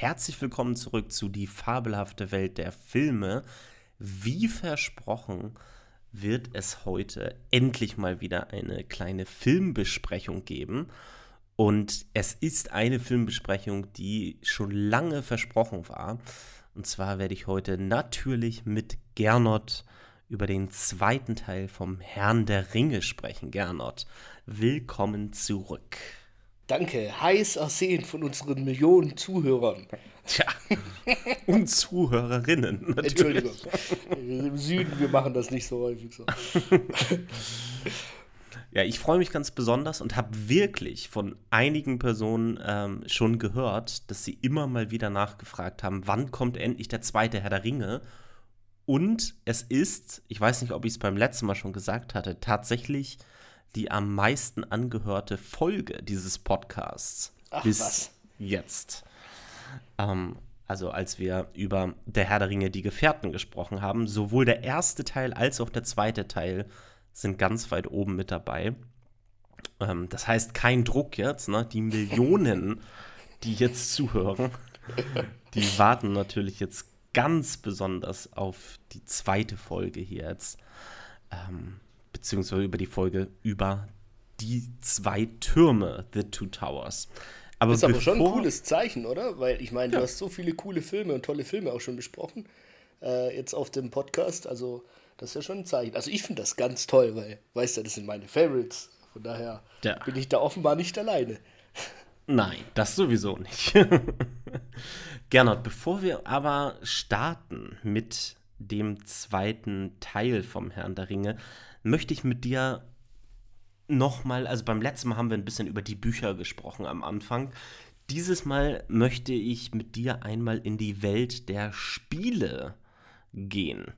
herzlich willkommen zurück zu Die fabelhafte Welt der Filme. Wie versprochen wird es heute endlich mal wieder eine kleine Filmbesprechung geben. Und es ist eine Filmbesprechung, die schon lange versprochen war. Und zwar werde ich heute natürlich mit Gernot über den zweiten Teil vom Herrn der Ringe sprechen. Gernot, willkommen zurück. Danke, heiß ersehnt von unseren Millionen Zuhörern. Tja, und Zuhörerinnen. Natürlich. Entschuldigung. Im Süden, wir machen das nicht so häufig so. Ja, ich freue mich ganz besonders und habe wirklich von einigen Personen ähm, schon gehört, dass sie immer mal wieder nachgefragt haben, wann kommt endlich der zweite Herr der Ringe? Und es ist, ich weiß nicht, ob ich es beim letzten Mal schon gesagt hatte, tatsächlich die am meisten angehörte Folge dieses Podcasts Ach, bis was? jetzt. Ähm, also als wir über Der Herr der Ringe, die Gefährten gesprochen haben, sowohl der erste Teil als auch der zweite Teil sind ganz weit oben mit dabei. Ähm, das heißt, kein Druck jetzt, ne? Die Millionen, die jetzt zuhören, die warten natürlich jetzt ganz besonders auf die zweite Folge hier jetzt. Ähm, beziehungsweise über die Folge über die zwei Türme, The Two Towers. Aber ist aber schon ein cooles Zeichen, oder? Weil ich meine, ja. du hast so viele coole Filme und tolle Filme auch schon besprochen, äh, jetzt auf dem Podcast. Also, das ist ja schon ein Zeichen. Also, ich finde das ganz toll, weil, weißt du, das sind meine Favorites. Von daher ja. bin ich da offenbar nicht alleine. Nein, das sowieso nicht. Gernot, bevor wir aber starten mit dem zweiten Teil vom Herrn der Ringe, möchte ich mit dir nochmal, also beim letzten Mal haben wir ein bisschen über die Bücher gesprochen am Anfang. Dieses Mal möchte ich mit dir einmal in die Welt der Spiele gehen.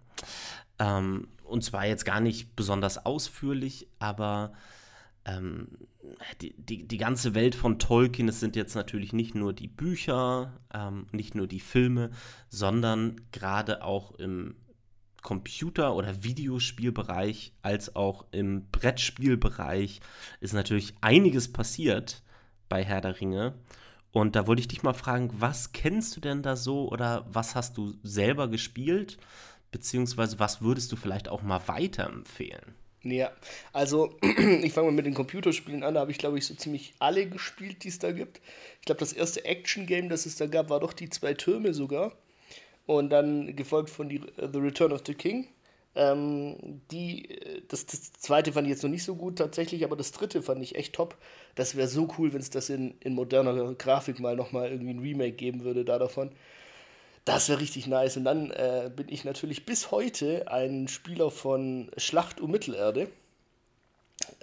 Ähm, und zwar jetzt gar nicht besonders ausführlich, aber ähm, die, die, die ganze Welt von Tolkien, es sind jetzt natürlich nicht nur die Bücher, ähm, nicht nur die Filme, sondern gerade auch im Computer- oder Videospielbereich als auch im Brettspielbereich ist natürlich einiges passiert bei Herr der Ringe. Und da wollte ich dich mal fragen, was kennst du denn da so oder was hast du selber gespielt? Beziehungsweise was würdest du vielleicht auch mal weiterempfehlen? Ja, also ich fange mal mit den Computerspielen an. Da habe ich, glaube ich, so ziemlich alle gespielt, die es da gibt. Ich glaube, das erste Action-Game, das es da gab, war doch die zwei Türme sogar und dann gefolgt von die, äh, The Return of the King. Ähm, die, äh, das, das zweite fand ich jetzt noch nicht so gut tatsächlich, aber das dritte fand ich echt top. Das wäre so cool, wenn es das in, in moderner Grafik mal nochmal irgendwie ein Remake geben würde da davon. Das wäre richtig nice. Und dann äh, bin ich natürlich bis heute ein Spieler von Schlacht um Mittelerde.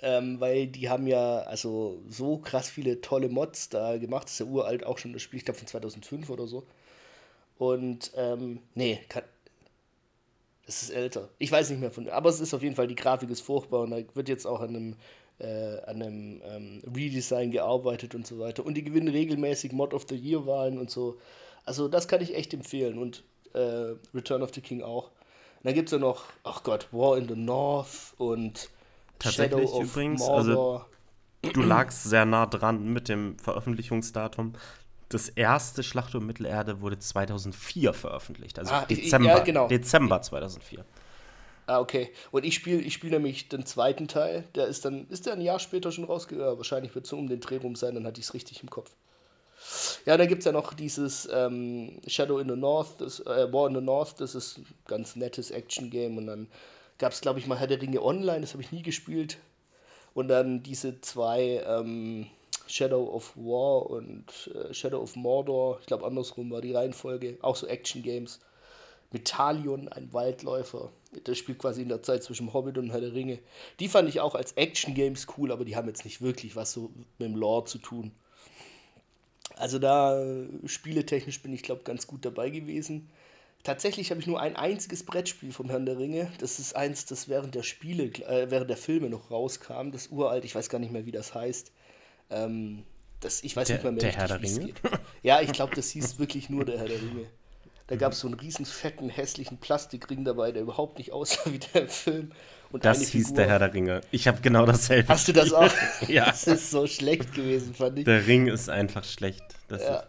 Ähm, weil die haben ja also so krass viele tolle Mods da gemacht. Das ist ja uralt auch schon das Spiel, ich glaube von 2005 oder so. Und ähm, nee, kann, das ist älter. Ich weiß nicht mehr von. Aber es ist auf jeden Fall, die Grafik ist furchtbar und da wird jetzt auch an einem, äh, an einem ähm, Redesign gearbeitet und so weiter. Und die gewinnen regelmäßig Mod of the Year-Wahlen und so. Also das kann ich echt empfehlen. Und äh, Return of the King auch. Und dann gibt es ja noch, ach Gott, War in the North und Shadow of übrigens, also Mordor. Also, du lagst sehr nah dran mit dem Veröffentlichungsdatum das erste Schlacht um Mittelerde wurde 2004 veröffentlicht, also ah, Dezember, ja, genau. Dezember 2004. Ah, okay. Und ich spiele ich spiel nämlich den zweiten Teil. Der ist dann, ist der ein Jahr später schon rausgegangen? Wahrscheinlich wird es so um den Dreh rum sein, dann hatte ich es richtig im Kopf. Ja, dann gibt es ja noch dieses ähm, Shadow in the North, das, äh, War in the North, das ist ein ganz nettes Action-Game. Und dann gab es, glaube ich, mal Herr der Ringe Online, das habe ich nie gespielt. Und dann diese zwei, ähm, Shadow of War und äh, Shadow of Mordor. Ich glaube, andersrum war die Reihenfolge. Auch so Action-Games. Metalion, ein Waldläufer. Das spielt quasi in der Zeit zwischen Hobbit und Herr der Ringe. Die fand ich auch als Action-Games cool, aber die haben jetzt nicht wirklich was so mit dem Lore zu tun. Also da äh, spieletechnisch bin ich, glaube ganz gut dabei gewesen. Tatsächlich habe ich nur ein einziges Brettspiel vom Herrn der Ringe. Das ist eins, das während der Spiele, äh, während der Filme noch rauskam. Das uralt, ich weiß gar nicht mehr, wie das heißt. Ähm, das, ich weiß der, nicht mehr, mehr der Herr der Ringe? Ja, ich glaube, das hieß wirklich nur der Herr der Ringe. Da gab es so einen riesen fetten, hässlichen Plastikring dabei, der überhaupt nicht aussah wie der im Film. Und das hieß Figur. der Herr der Ringe. Ich habe genau dasselbe. Hast du das auch? ja. Das ist so schlecht gewesen, fand ich. Der Ring ist einfach schlecht. Das ja.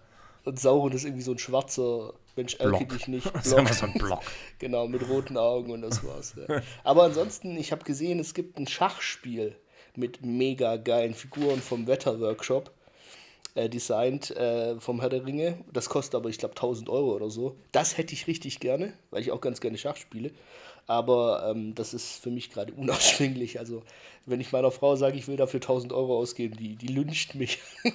Und Sauron ist irgendwie so ein schwarzer Mensch, Block. dich nicht. Das ist einfach so ein Block. genau, mit roten Augen und das war's. Ja. Aber ansonsten, ich habe gesehen, es gibt ein Schachspiel mit mega geilen Figuren vom Wetterworkshop. Äh, designt äh, vom Herr der Ringe. Das kostet aber, ich glaube, 1000 Euro oder so. Das hätte ich richtig gerne, weil ich auch ganz gerne Schach spiele. Aber ähm, das ist für mich gerade unausschwinglich. Also, wenn ich meiner Frau sage, ich will dafür 1000 Euro ausgeben, die, die lyncht mich.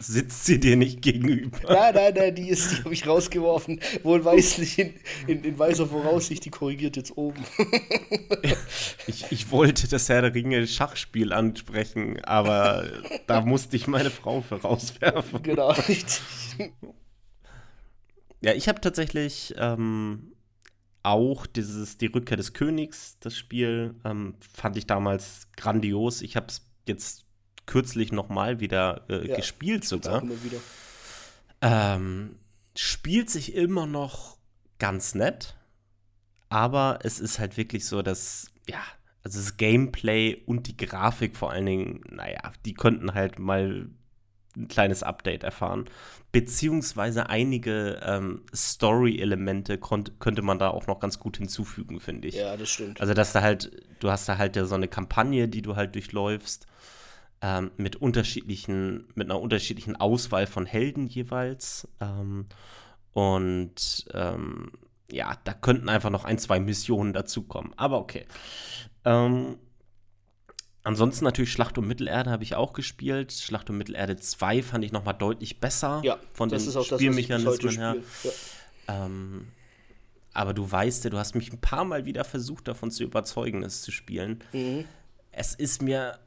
Sitzt sie dir nicht gegenüber? Nein, nein, nein, die ist, die habe ich rausgeworfen. Wohlweislich in, in, in weiser Voraussicht, die korrigiert jetzt oben. ich, ich wollte das Herr der Ringe Schachspiel ansprechen, aber da musste ich meine Frau für rauswerfen. Genau, richtig. Ja, ich habe tatsächlich ähm, auch dieses Die Rückkehr des Königs, das Spiel, ähm, fand ich damals grandios. Ich habe es jetzt kürzlich nochmal wieder äh, ja, gespielt sogar. Wieder. Ähm, spielt sich immer noch ganz nett, aber es ist halt wirklich so, dass, ja, also das Gameplay und die Grafik vor allen Dingen, naja, die könnten halt mal ein kleines Update erfahren. Beziehungsweise einige ähm, Story-Elemente könnte man da auch noch ganz gut hinzufügen, finde ich. Ja, das stimmt. Also, dass da halt, du hast da halt ja so eine Kampagne, die du halt durchläufst ähm, mit unterschiedlichen, mit einer unterschiedlichen Auswahl von Helden jeweils. Ähm, und ähm, ja, da könnten einfach noch ein, zwei Missionen dazukommen. Aber okay. Ähm, ansonsten natürlich Schlacht um Mittelerde habe ich auch gespielt. Schlacht um Mittelerde 2 fand ich nochmal deutlich besser ja, von den Spielmechanismen her. Ja. Ähm, aber du weißt ja, du hast mich ein paar Mal wieder versucht, davon zu überzeugen, es zu spielen. Mhm. Es ist mir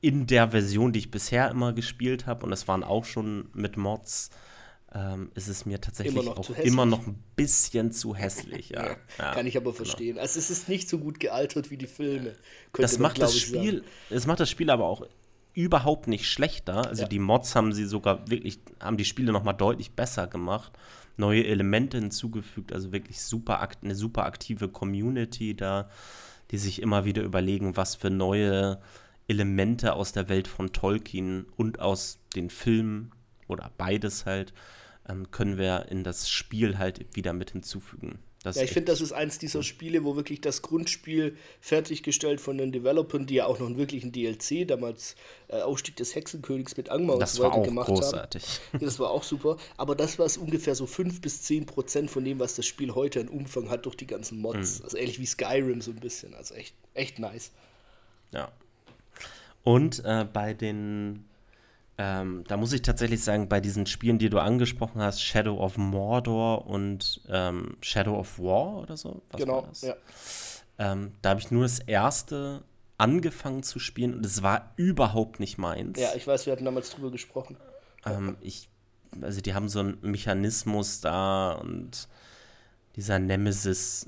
in der Version, die ich bisher immer gespielt habe, und das waren auch schon mit Mods, ähm, ist es mir tatsächlich immer auch immer noch ein bisschen zu hässlich. Ja. ja kann ich aber genau. verstehen. Genau. Also es ist nicht so gut gealtert wie die Filme. Das macht man, das Spiel, das macht das Spiel aber auch überhaupt nicht schlechter. Also ja. die Mods haben sie sogar wirklich, haben die Spiele noch mal deutlich besser gemacht. Neue Elemente hinzugefügt, also wirklich super eine super aktive Community da, die sich immer wieder überlegen, was für neue Elemente aus der Welt von Tolkien und aus den Filmen oder beides halt, ähm, können wir in das Spiel halt wieder mit hinzufügen. Das ja, ich finde, das ist eins dieser Spiele, wo wirklich das Grundspiel fertiggestellt von den Developern, die ja auch noch einen wirklichen DLC, damals äh, Aufstieg des Hexenkönigs mit Angmar und so weiter gemacht großartig. haben. Das war auch super. Aber das war es ungefähr so 5 bis 10 Prozent von dem, was das Spiel heute an Umfang hat durch die ganzen Mods. Mhm. Also ähnlich wie Skyrim so ein bisschen. Also echt, echt nice. Ja, und äh, bei den, ähm, da muss ich tatsächlich sagen, bei diesen Spielen, die du angesprochen hast, Shadow of Mordor und ähm, Shadow of War oder so. Was genau, ja. Ähm, da habe ich nur das erste angefangen zu spielen und es war überhaupt nicht meins. Ja, ich weiß, wir hatten damals drüber gesprochen. Ähm, ich, also die haben so einen Mechanismus da und dieser Nemesis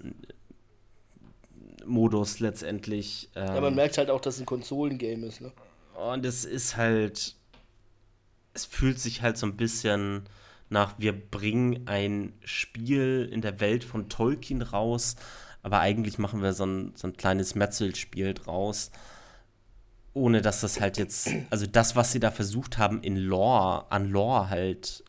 Modus letztendlich. Ähm, ja, man ähm, merkt halt auch, dass es ein Konsolengame ist, ne? Und es ist halt. Es fühlt sich halt so ein bisschen nach, wir bringen ein Spiel in der Welt von Tolkien raus, aber eigentlich machen wir so ein, so ein kleines Metzelspiel draus. Ohne dass das halt jetzt, also das, was sie da versucht haben, in Lore, an Lore halt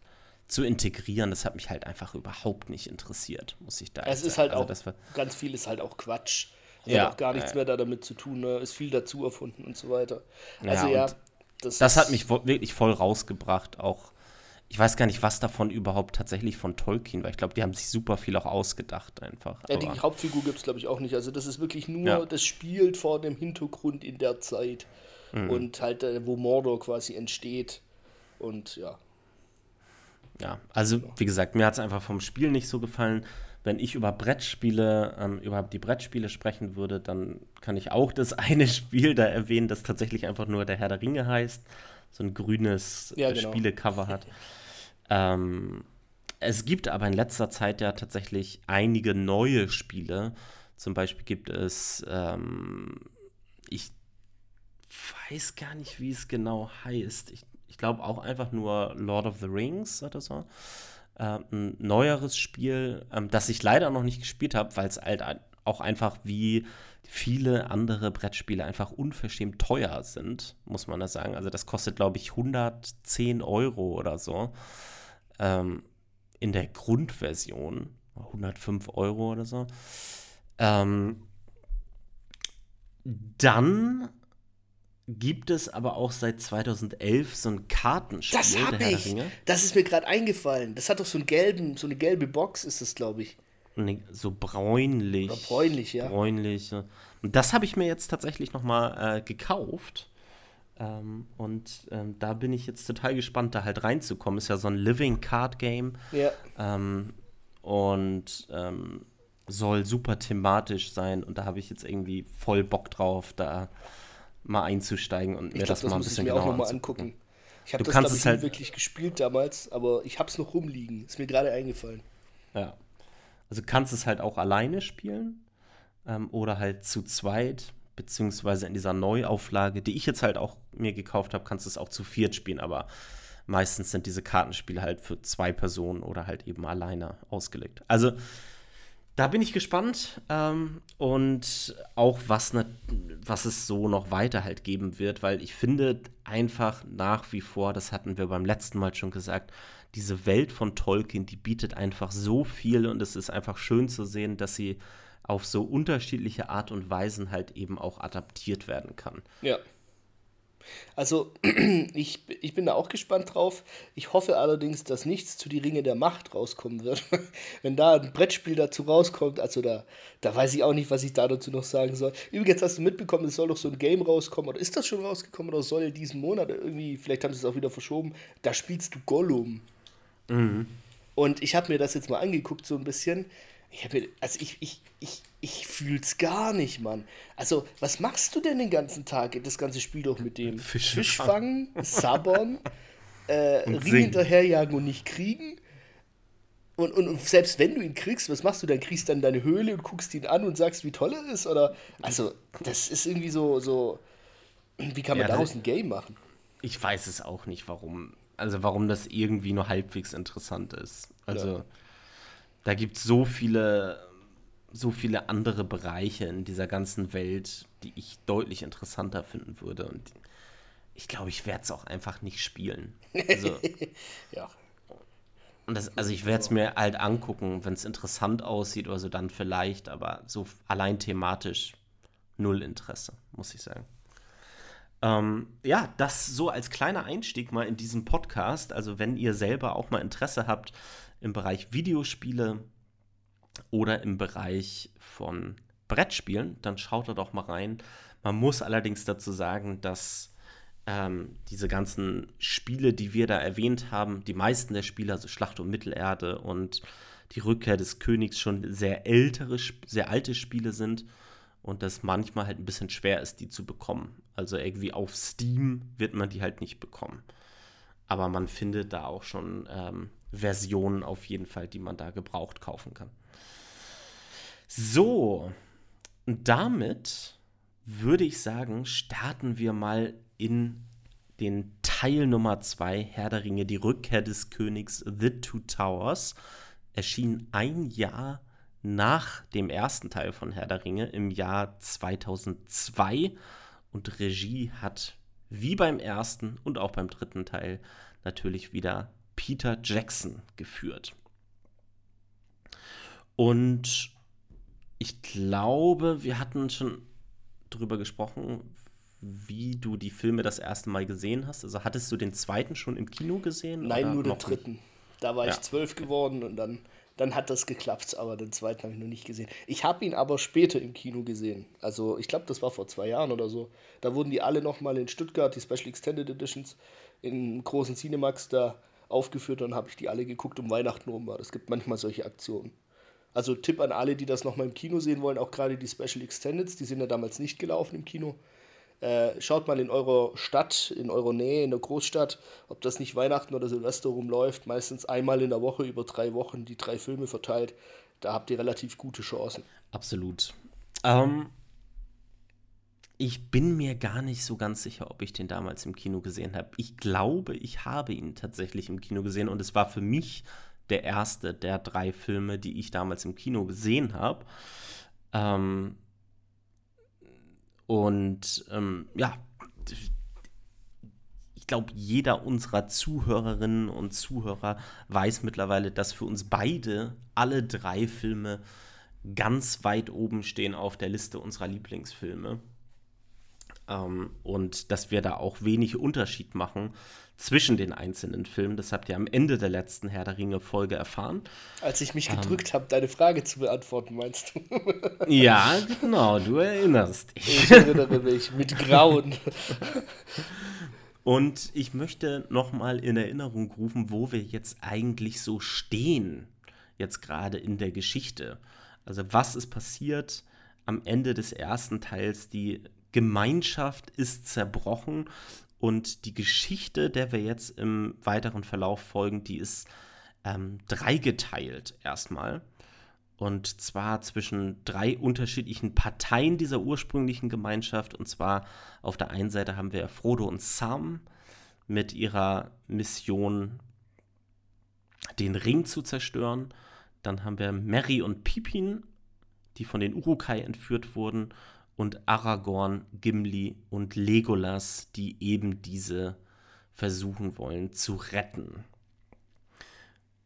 zu integrieren, das hat mich halt einfach überhaupt nicht interessiert, muss ich da sagen. Es ist halt also auch, ganz viel ist halt auch Quatsch. Hat ja, auch gar nichts äh, mehr da damit zu tun, ne? ist viel dazu erfunden und so weiter. Also ja, ja das, das hat mich wirklich voll rausgebracht, auch ich weiß gar nicht, was davon überhaupt tatsächlich von Tolkien war. Ich glaube, die haben sich super viel auch ausgedacht einfach. Ja, die Hauptfigur gibt es, glaube ich, auch nicht. Also das ist wirklich nur, ja. das spielt vor dem Hintergrund in der Zeit mhm. und halt, äh, wo Mordor quasi entsteht. Und ja. Ja, also wie gesagt, mir hat es einfach vom Spiel nicht so gefallen wenn ich über Brettspiele, ähm, über die Brettspiele sprechen würde, dann kann ich auch das eine Spiel da erwähnen, das tatsächlich einfach nur der Herr der Ringe heißt, so ein grünes ja, genau. Spielecover hat. ähm, es gibt aber in letzter Zeit ja tatsächlich einige neue Spiele. Zum Beispiel gibt es, ähm, ich weiß gar nicht, wie es genau heißt. Ich, ich glaube auch einfach nur Lord of the Rings oder so äh, ein neueres Spiel, ähm, das ich leider noch nicht gespielt habe, weil es halt auch einfach, wie viele andere Brettspiele einfach unverschämt teuer sind, muss man das sagen. Also das kostet, glaube ich, 110 Euro oder so ähm, in der Grundversion. 105 Euro oder so. Ähm, dann gibt es aber auch seit 2011 so ein Kartenspiel. Das habe ich. Das ist mir gerade eingefallen. Das hat doch so einen gelben, so eine gelbe Box ist das, glaube ich. Nee, so bräunlich. Oder bräunlich, ja. Bräunlich. Und das habe ich mir jetzt tatsächlich noch mal äh, gekauft. Ähm, und ähm, da bin ich jetzt total gespannt, da halt reinzukommen. Ist ja so ein Living Card Game. Ja. Ähm, und ähm, soll super thematisch sein. Und da habe ich jetzt irgendwie voll Bock drauf, da mal einzusteigen und mir glaub, das, das mal ein bisschen genauer auch noch angucken. Ich habe das, glaube ich, halt wirklich gespielt damals, aber ich habe es noch rumliegen. Ist mir gerade eingefallen. Ja. Also kannst es halt auch alleine spielen ähm, oder halt zu zweit, beziehungsweise in dieser Neuauflage, die ich jetzt halt auch mir gekauft habe, kannst du es auch zu viert spielen, aber meistens sind diese Kartenspiele halt für zwei Personen oder halt eben alleine ausgelegt. Also da bin ich gespannt ähm, und auch was, ne, was es so noch weiter halt geben wird, weil ich finde einfach nach wie vor, das hatten wir beim letzten Mal schon gesagt, diese Welt von Tolkien, die bietet einfach so viel und es ist einfach schön zu sehen, dass sie auf so unterschiedliche Art und Weisen halt eben auch adaptiert werden kann. Ja. Also, ich, ich bin da auch gespannt drauf. Ich hoffe allerdings, dass nichts zu die Ringe der Macht rauskommen wird. Wenn da ein Brettspiel dazu rauskommt, also da, da weiß ich auch nicht, was ich da dazu noch sagen soll. Übrigens hast du mitbekommen, es soll doch so ein Game rauskommen, oder ist das schon rausgekommen, oder soll diesen Monat irgendwie, vielleicht haben sie es auch wieder verschoben, da spielst du Gollum. Mhm. Und ich habe mir das jetzt mal angeguckt, so ein bisschen. Ich habe also ich, ich, ich, ich fühl's gar nicht, Mann. Also, was machst du denn den ganzen Tag? Das ganze Spiel doch mit dem Fisch, Fisch fangen, sabbern, äh, Ring hinterherjagen und nicht kriegen. Und, und, und, selbst wenn du ihn kriegst, was machst du dann? Kriegst du dann deine Höhle und guckst ihn an und sagst, wie toll er ist? Oder, also, das ist irgendwie so, so wie kann man ja, daraus ein Game machen? Ich weiß es auch nicht, warum, also warum das irgendwie nur halbwegs interessant ist. Also, ja. Da gibt es so viele, so viele andere Bereiche in dieser ganzen Welt, die ich deutlich interessanter finden würde. Und ich glaube, ich werde es auch einfach nicht spielen. Also, ja. Und das, also ich werde es mir halt angucken, wenn es interessant aussieht oder so, dann vielleicht, aber so allein thematisch null Interesse, muss ich sagen. Ähm, ja, das so als kleiner Einstieg mal in diesen Podcast. Also wenn ihr selber auch mal Interesse habt, im Bereich Videospiele oder im Bereich von Brettspielen, dann schaut da doch mal rein. Man muss allerdings dazu sagen, dass ähm, diese ganzen Spiele, die wir da erwähnt haben, die meisten der Spiele, also Schlacht um Mittelerde und die Rückkehr des Königs, schon sehr ältere, sehr alte Spiele sind und das manchmal halt ein bisschen schwer ist, die zu bekommen. Also irgendwie auf Steam wird man die halt nicht bekommen. Aber man findet da auch schon ähm, Versionen auf jeden Fall, die man da gebraucht kaufen kann. So, damit würde ich sagen, starten wir mal in den Teil Nummer 2, Herr der Ringe, die Rückkehr des Königs The Two Towers. Erschien ein Jahr nach dem ersten Teil von Herr der Ringe im Jahr 2002 und Regie hat wie beim ersten und auch beim dritten Teil natürlich wieder Peter Jackson geführt. Und ich glaube, wir hatten schon drüber gesprochen, wie du die Filme das erste Mal gesehen hast. Also hattest du den zweiten schon im Kino gesehen? Nein, nur den dritten. Da war ja. ich zwölf geworden und dann, dann hat das geklappt, aber den zweiten habe ich noch nicht gesehen. Ich habe ihn aber später im Kino gesehen. Also ich glaube, das war vor zwei Jahren oder so. Da wurden die alle nochmal in Stuttgart, die Special Extended Editions, in großen Cinemax da aufgeführt, dann habe ich die alle geguckt um Weihnachten rum. Es gibt manchmal solche Aktionen. Also Tipp an alle, die das nochmal im Kino sehen wollen, auch gerade die Special Extendeds, die sind ja damals nicht gelaufen im Kino. Äh, schaut mal in eurer Stadt, in eurer Nähe, in der Großstadt, ob das nicht Weihnachten oder Silvester rumläuft. Meistens einmal in der Woche über drei Wochen die drei Filme verteilt. Da habt ihr relativ gute Chancen. Absolut. Ähm, ich bin mir gar nicht so ganz sicher, ob ich den damals im Kino gesehen habe. Ich glaube, ich habe ihn tatsächlich im Kino gesehen und es war für mich der erste der drei Filme, die ich damals im Kino gesehen habe. Ähm, und ähm, ja, ich glaube, jeder unserer Zuhörerinnen und Zuhörer weiß mittlerweile, dass für uns beide alle drei Filme ganz weit oben stehen auf der Liste unserer Lieblingsfilme. Ähm, und dass wir da auch wenig Unterschied machen zwischen den einzelnen Filmen. Das habt ihr am Ende der letzten Herr der Ringe-Folge erfahren. Als ich mich gedrückt ähm, habe, deine Frage zu beantworten, meinst du? ja, genau, du erinnerst dich. Ich erinnere mich mit Grauen. Und ich möchte nochmal in Erinnerung rufen, wo wir jetzt eigentlich so stehen, jetzt gerade in der Geschichte. Also was ist passiert am Ende des ersten Teils? Die Gemeinschaft ist zerbrochen und die Geschichte, der wir jetzt im weiteren Verlauf folgen, die ist ähm, dreigeteilt erstmal. Und zwar zwischen drei unterschiedlichen Parteien dieser ursprünglichen Gemeinschaft. Und zwar auf der einen Seite haben wir Frodo und Sam mit ihrer Mission, den Ring zu zerstören. Dann haben wir Merry und Pippin, die von den Urukai entführt wurden und Aragorn, Gimli und Legolas, die eben diese versuchen wollen zu retten.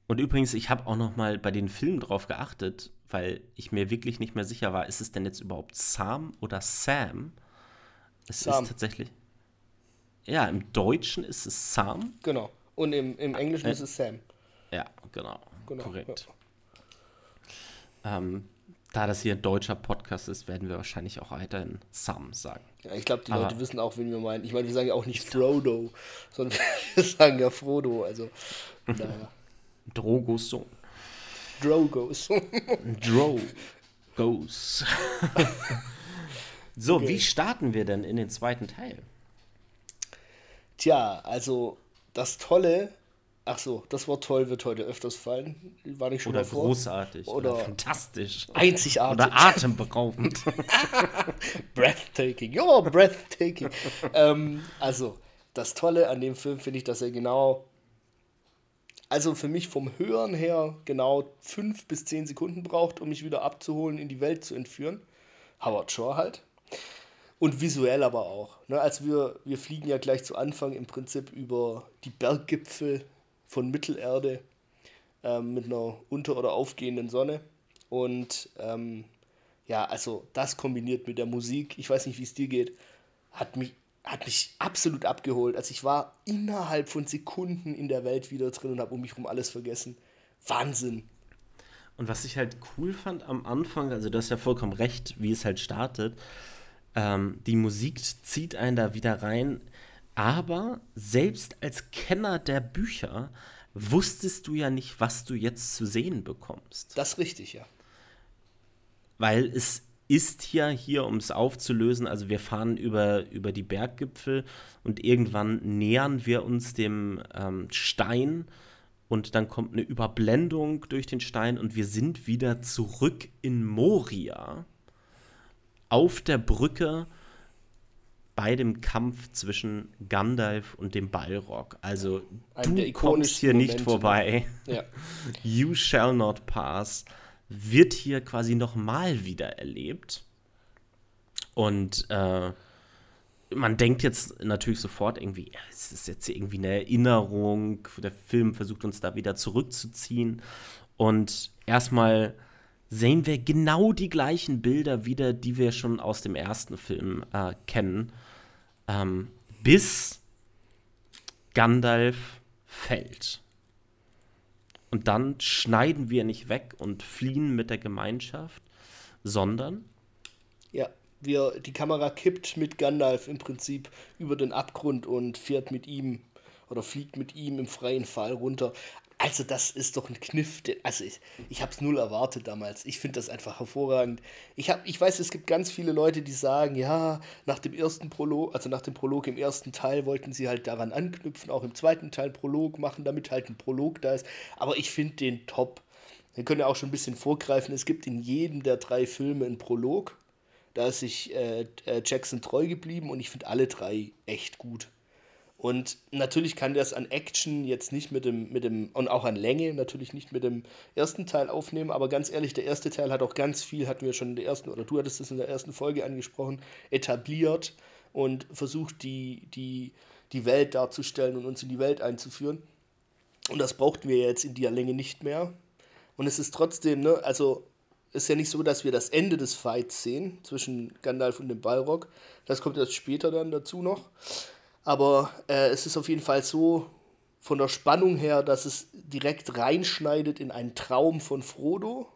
Und übrigens, ich habe auch noch mal bei den Filmen drauf geachtet, weil ich mir wirklich nicht mehr sicher war, ist es denn jetzt überhaupt Sam oder Sam? Es Sam. ist tatsächlich. Ja, im Deutschen ist es Sam. Genau. Und im, im Englischen äh, ist es Sam. Ja, genau. genau Korrekt. Ja. Ähm, da das hier ein deutscher Podcast ist, werden wir wahrscheinlich auch weiterhin Sam sagen. Ja, ich glaube, die Aber Leute wissen auch, wen wir meinen. Ich meine, wir sagen ja auch nicht Frodo, sondern wir sagen ja Frodo. Also, naja. Drogos Sohn. Drogos. Drogos. so, okay. wie starten wir denn in den zweiten Teil? Tja, also das Tolle Ach so, das Wort toll wird heute öfters fallen. War nicht schon oder großartig. Oder, oder, fantastisch. Einzigartig. Oder atemberaubend. breathtaking. Ja, breathtaking. ähm, also, das Tolle an dem Film finde ich, dass er genau, also für mich vom Hören her genau fünf bis zehn Sekunden braucht, um mich wieder abzuholen, in die Welt zu entführen. Howard Shore halt. Und visuell aber auch. Ne? Also wir, wir fliegen ja gleich zu Anfang im Prinzip über die Berggipfel von Mittelerde ähm, mit einer unter- oder aufgehenden Sonne. Und ähm, ja, also das kombiniert mit der Musik, ich weiß nicht, wie es dir geht, hat mich, hat mich absolut abgeholt. Also ich war innerhalb von Sekunden in der Welt wieder drin und habe um mich herum alles vergessen. Wahnsinn. Und was ich halt cool fand am Anfang, also du hast ja vollkommen recht, wie es halt startet, ähm, die Musik zieht einen da wieder rein aber selbst als Kenner der Bücher wusstest du ja nicht, was du jetzt zu sehen bekommst. Das ist richtig, ja. Weil es ist ja hier, um es aufzulösen, also wir fahren über, über die Berggipfel und irgendwann nähern wir uns dem ähm, Stein und dann kommt eine Überblendung durch den Stein und wir sind wieder zurück in Moria auf der Brücke bei dem Kampf zwischen Gandalf und dem Balrog. Also Ein du kommst hier Momente. nicht vorbei. Ja. You shall not pass. Wird hier quasi nochmal wieder erlebt. Und äh, man denkt jetzt natürlich sofort irgendwie, ja, es ist jetzt irgendwie eine Erinnerung. Der Film versucht uns da wieder zurückzuziehen. Und erstmal sehen wir genau die gleichen Bilder wieder, die wir schon aus dem ersten Film äh, kennen ähm, bis Gandalf fällt. Und dann schneiden wir nicht weg und fliehen mit der Gemeinschaft, sondern. Ja, wir, die Kamera kippt mit Gandalf im Prinzip über den Abgrund und fährt mit ihm oder fliegt mit ihm im freien Fall runter. Also das ist doch ein Kniff. Also ich, ich habe es null erwartet damals. Ich finde das einfach hervorragend. Ich, hab, ich weiß, es gibt ganz viele Leute, die sagen, ja, nach dem ersten Prolog, also nach dem Prolog im ersten Teil wollten sie halt daran anknüpfen, auch im zweiten Teil Prolog machen, damit halt ein Prolog da ist. Aber ich finde den top. Wir können ja auch schon ein bisschen vorgreifen. Es gibt in jedem der drei Filme einen Prolog. Da ist sich äh, äh Jackson treu geblieben und ich finde alle drei echt gut. Und natürlich kann das an Action jetzt nicht mit dem, mit dem, und auch an Länge natürlich nicht mit dem ersten Teil aufnehmen, aber ganz ehrlich, der erste Teil hat auch ganz viel, hatten wir schon in der ersten, oder du hattest es in der ersten Folge angesprochen, etabliert und versucht, die, die, die Welt darzustellen und uns in die Welt einzuführen. Und das brauchten wir jetzt in der Länge nicht mehr. Und es ist trotzdem, ne, also ist ja nicht so, dass wir das Ende des Fights sehen zwischen Gandalf und dem Balrog. Das kommt erst später dann dazu noch. Aber äh, es ist auf jeden Fall so von der Spannung her, dass es direkt reinschneidet in einen Traum von Frodo,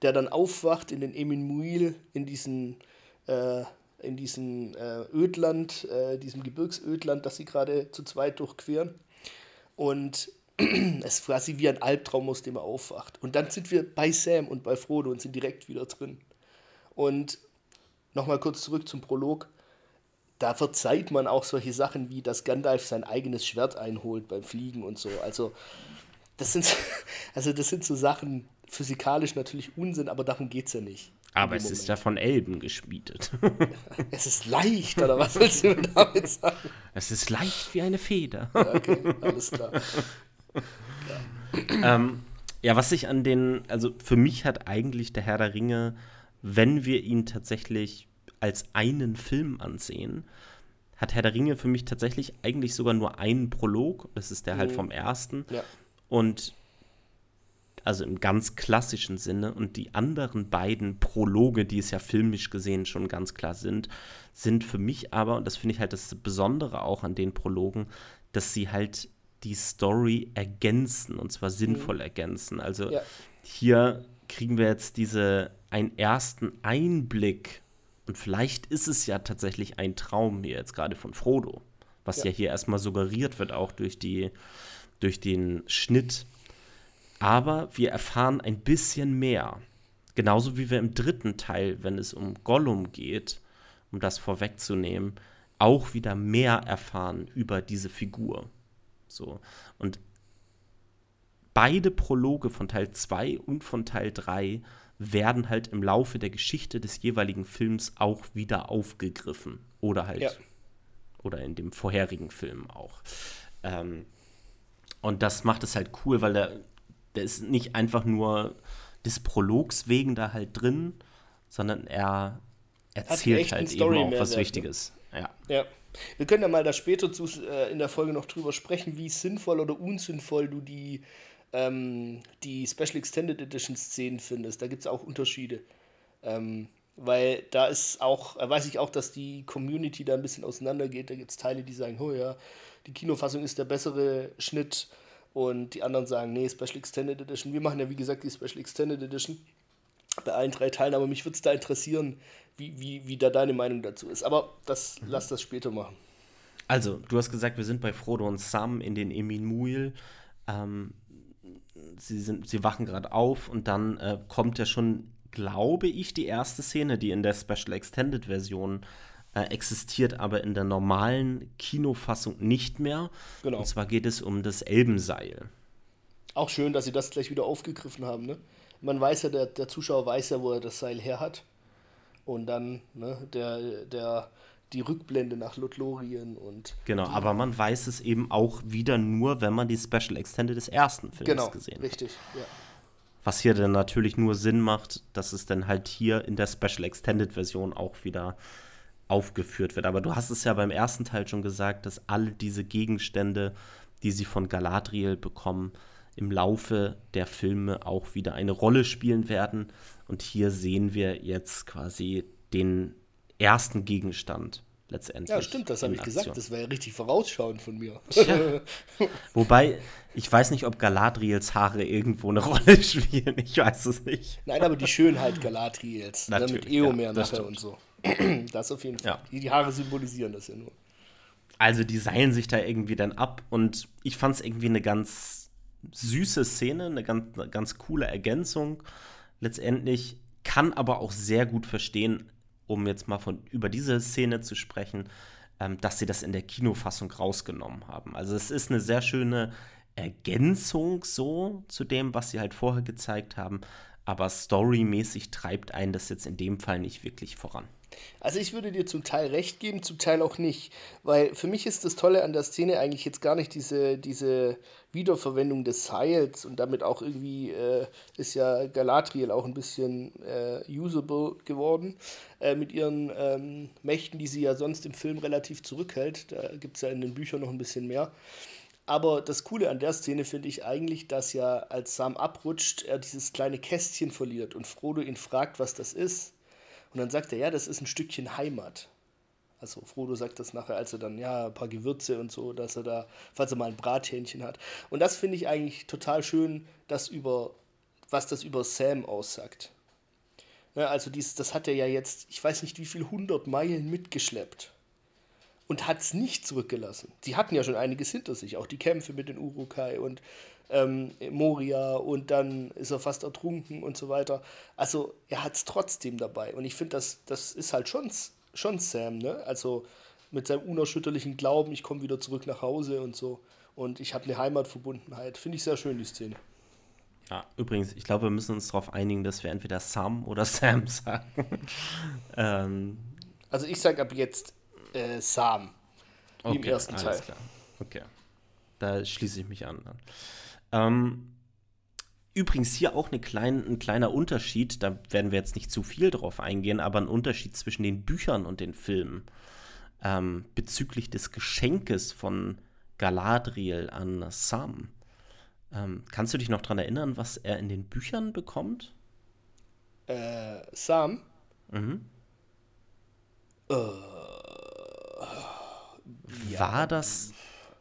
der dann aufwacht in den Emin Muil, in diesen, äh, in diesen äh, Ödland, äh, diesem Gebirgsödland, das sie gerade zu zweit durchqueren. Und es ist quasi wie ein Albtraum, aus dem er aufwacht. Und dann sind wir bei Sam und bei Frodo und sind direkt wieder drin. Und nochmal kurz zurück zum Prolog da verzeiht man auch solche Sachen wie, dass Gandalf sein eigenes Schwert einholt beim Fliegen und so. Also das sind, also das sind so Sachen, physikalisch natürlich Unsinn, aber darum geht es ja nicht. Aber es Moment. ist ja von Elben geschmiedet. Es ist leicht, oder was willst du damit sagen? Es ist leicht wie eine Feder. Ja, okay, alles klar. Ja. Ähm, ja, was ich an den, also für mich hat eigentlich der Herr der Ringe, wenn wir ihn tatsächlich als einen Film ansehen, hat Herr der Ringe für mich tatsächlich eigentlich sogar nur einen Prolog. Das ist der halt mhm. vom ersten. Ja. Und also im ganz klassischen Sinne. Und die anderen beiden Prologe, die es ja filmisch gesehen schon ganz klar sind, sind für mich aber, und das finde ich halt das Besondere auch an den Prologen, dass sie halt die Story ergänzen und zwar sinnvoll mhm. ergänzen. Also ja. hier kriegen wir jetzt diese einen ersten Einblick und vielleicht ist es ja tatsächlich ein Traum hier jetzt gerade von Frodo, was ja, ja hier erstmal suggeriert wird, auch durch, die, durch den Schnitt. Aber wir erfahren ein bisschen mehr. Genauso wie wir im dritten Teil, wenn es um Gollum geht, um das vorwegzunehmen, auch wieder mehr erfahren über diese Figur. So. Und beide Prologe von Teil 2 und von Teil 3 werden halt im Laufe der Geschichte des jeweiligen Films auch wieder aufgegriffen. Oder halt, ja. oder in dem vorherigen Film auch. Ähm, und das macht es halt cool, weil der, der ist nicht einfach nur des Prologs wegen da halt drin, sondern er erzählt halt eben auch was Wichtiges. Ja. ja. Wir können ja mal da später zu, äh, in der Folge noch drüber sprechen, wie sinnvoll oder unsinnvoll du die ähm, die Special Extended Edition Szenen findest. Da gibt es auch Unterschiede. Ähm, weil da ist auch, äh, weiß ich auch, dass die Community da ein bisschen auseinandergeht. Da gibt es Teile, die sagen, oh ja, die Kinofassung ist der bessere Schnitt und die anderen sagen, nee, Special Extended Edition. Wir machen ja, wie gesagt, die Special Extended Edition bei allen drei Teilen, aber mich würde es da interessieren, wie, wie, wie da deine Meinung dazu ist. Aber das, mhm. lass das später machen. Also, du hast gesagt, wir sind bei Frodo und Sam in den Emin Muil. Ähm, sie, sind, sie wachen gerade auf und dann äh, kommt ja schon, glaube ich, die erste Szene, die in der Special Extended Version äh, existiert, aber in der normalen Kinofassung nicht mehr. Genau. Und zwar geht es um das Elbenseil. Auch schön, dass sie das gleich wieder aufgegriffen haben. Ne? Man weiß ja, der, der Zuschauer weiß ja, wo er das Seil her hat. Und dann, ne, der, der die Rückblende nach Lothlorien und. Genau, aber man weiß es eben auch wieder nur, wenn man die Special Extended des ersten Films genau, gesehen hat. Richtig, ja. Was hier dann natürlich nur Sinn macht, dass es dann halt hier in der Special Extended Version auch wieder aufgeführt wird. Aber du hast es ja beim ersten Teil schon gesagt, dass alle diese Gegenstände, die sie von Galadriel bekommen, im Laufe der Filme auch wieder eine Rolle spielen werden. Und hier sehen wir jetzt quasi den ersten Gegenstand letztendlich. Ja, stimmt, das habe ich Aktion. gesagt. Das wäre ja richtig vorausschauend von mir. Tja. Wobei, ich weiß nicht, ob Galadriels Haare irgendwo eine Rolle spielen. Ich weiß es nicht. Nein, aber die Schönheit Galadriels. Ne, mit Eomer ja, nachher und so. Das auf jeden Fall. Ja. Die, die Haare symbolisieren das ja nur. Also die seilen sich da irgendwie dann ab und ich fand es irgendwie eine ganz süße Szene, eine ganz, ganz coole Ergänzung. Letztendlich kann aber auch sehr gut verstehen, um jetzt mal von über diese Szene zu sprechen, ähm, dass sie das in der Kinofassung rausgenommen haben. Also es ist eine sehr schöne Ergänzung so zu dem, was sie halt vorher gezeigt haben. aber storymäßig treibt einen das jetzt in dem Fall nicht wirklich voran. Also ich würde dir zum Teil recht geben, zum Teil auch nicht. Weil für mich ist das Tolle an der Szene eigentlich jetzt gar nicht diese, diese Wiederverwendung des Seils und damit auch irgendwie äh, ist ja Galadriel auch ein bisschen äh, usable geworden äh, mit ihren ähm, Mächten, die sie ja sonst im Film relativ zurückhält. Da gibt es ja in den Büchern noch ein bisschen mehr. Aber das Coole an der Szene finde ich eigentlich, dass ja als Sam abrutscht, er dieses kleine Kästchen verliert und Frodo ihn fragt, was das ist. Und dann sagt er, ja, das ist ein Stückchen Heimat. Also Frodo sagt das nachher, als er dann, ja, ein paar Gewürze und so, dass er da, falls er mal ein Brathähnchen hat. Und das finde ich eigentlich total schön, dass über, was das über Sam aussagt. Ja, also dies, das hat er ja jetzt, ich weiß nicht wie viel, 100 Meilen mitgeschleppt. Und hat es nicht zurückgelassen. Die hatten ja schon einiges hinter sich, auch die Kämpfe mit den Urukai und ähm, Moria und dann ist er fast ertrunken und so weiter. Also er hat es trotzdem dabei. Und ich finde, das, das ist halt schon, schon Sam, ne? Also mit seinem unerschütterlichen Glauben, ich komme wieder zurück nach Hause und so. Und ich habe eine Heimatverbundenheit. Finde ich sehr schön, die Szene. Ja, übrigens, ich glaube, wir müssen uns darauf einigen, dass wir entweder Sam oder Sam sagen. ähm, also ich sage ab jetzt äh, Sam. Okay, im ersten Teil. Klar. Okay. Da schließe ich mich an. Ähm, übrigens hier auch klein, ein kleiner Unterschied, da werden wir jetzt nicht zu viel drauf eingehen, aber ein Unterschied zwischen den Büchern und den Filmen ähm, bezüglich des Geschenkes von Galadriel an Sam. Ähm, kannst du dich noch daran erinnern, was er in den Büchern bekommt? Äh, Sam? Mhm. Äh, War das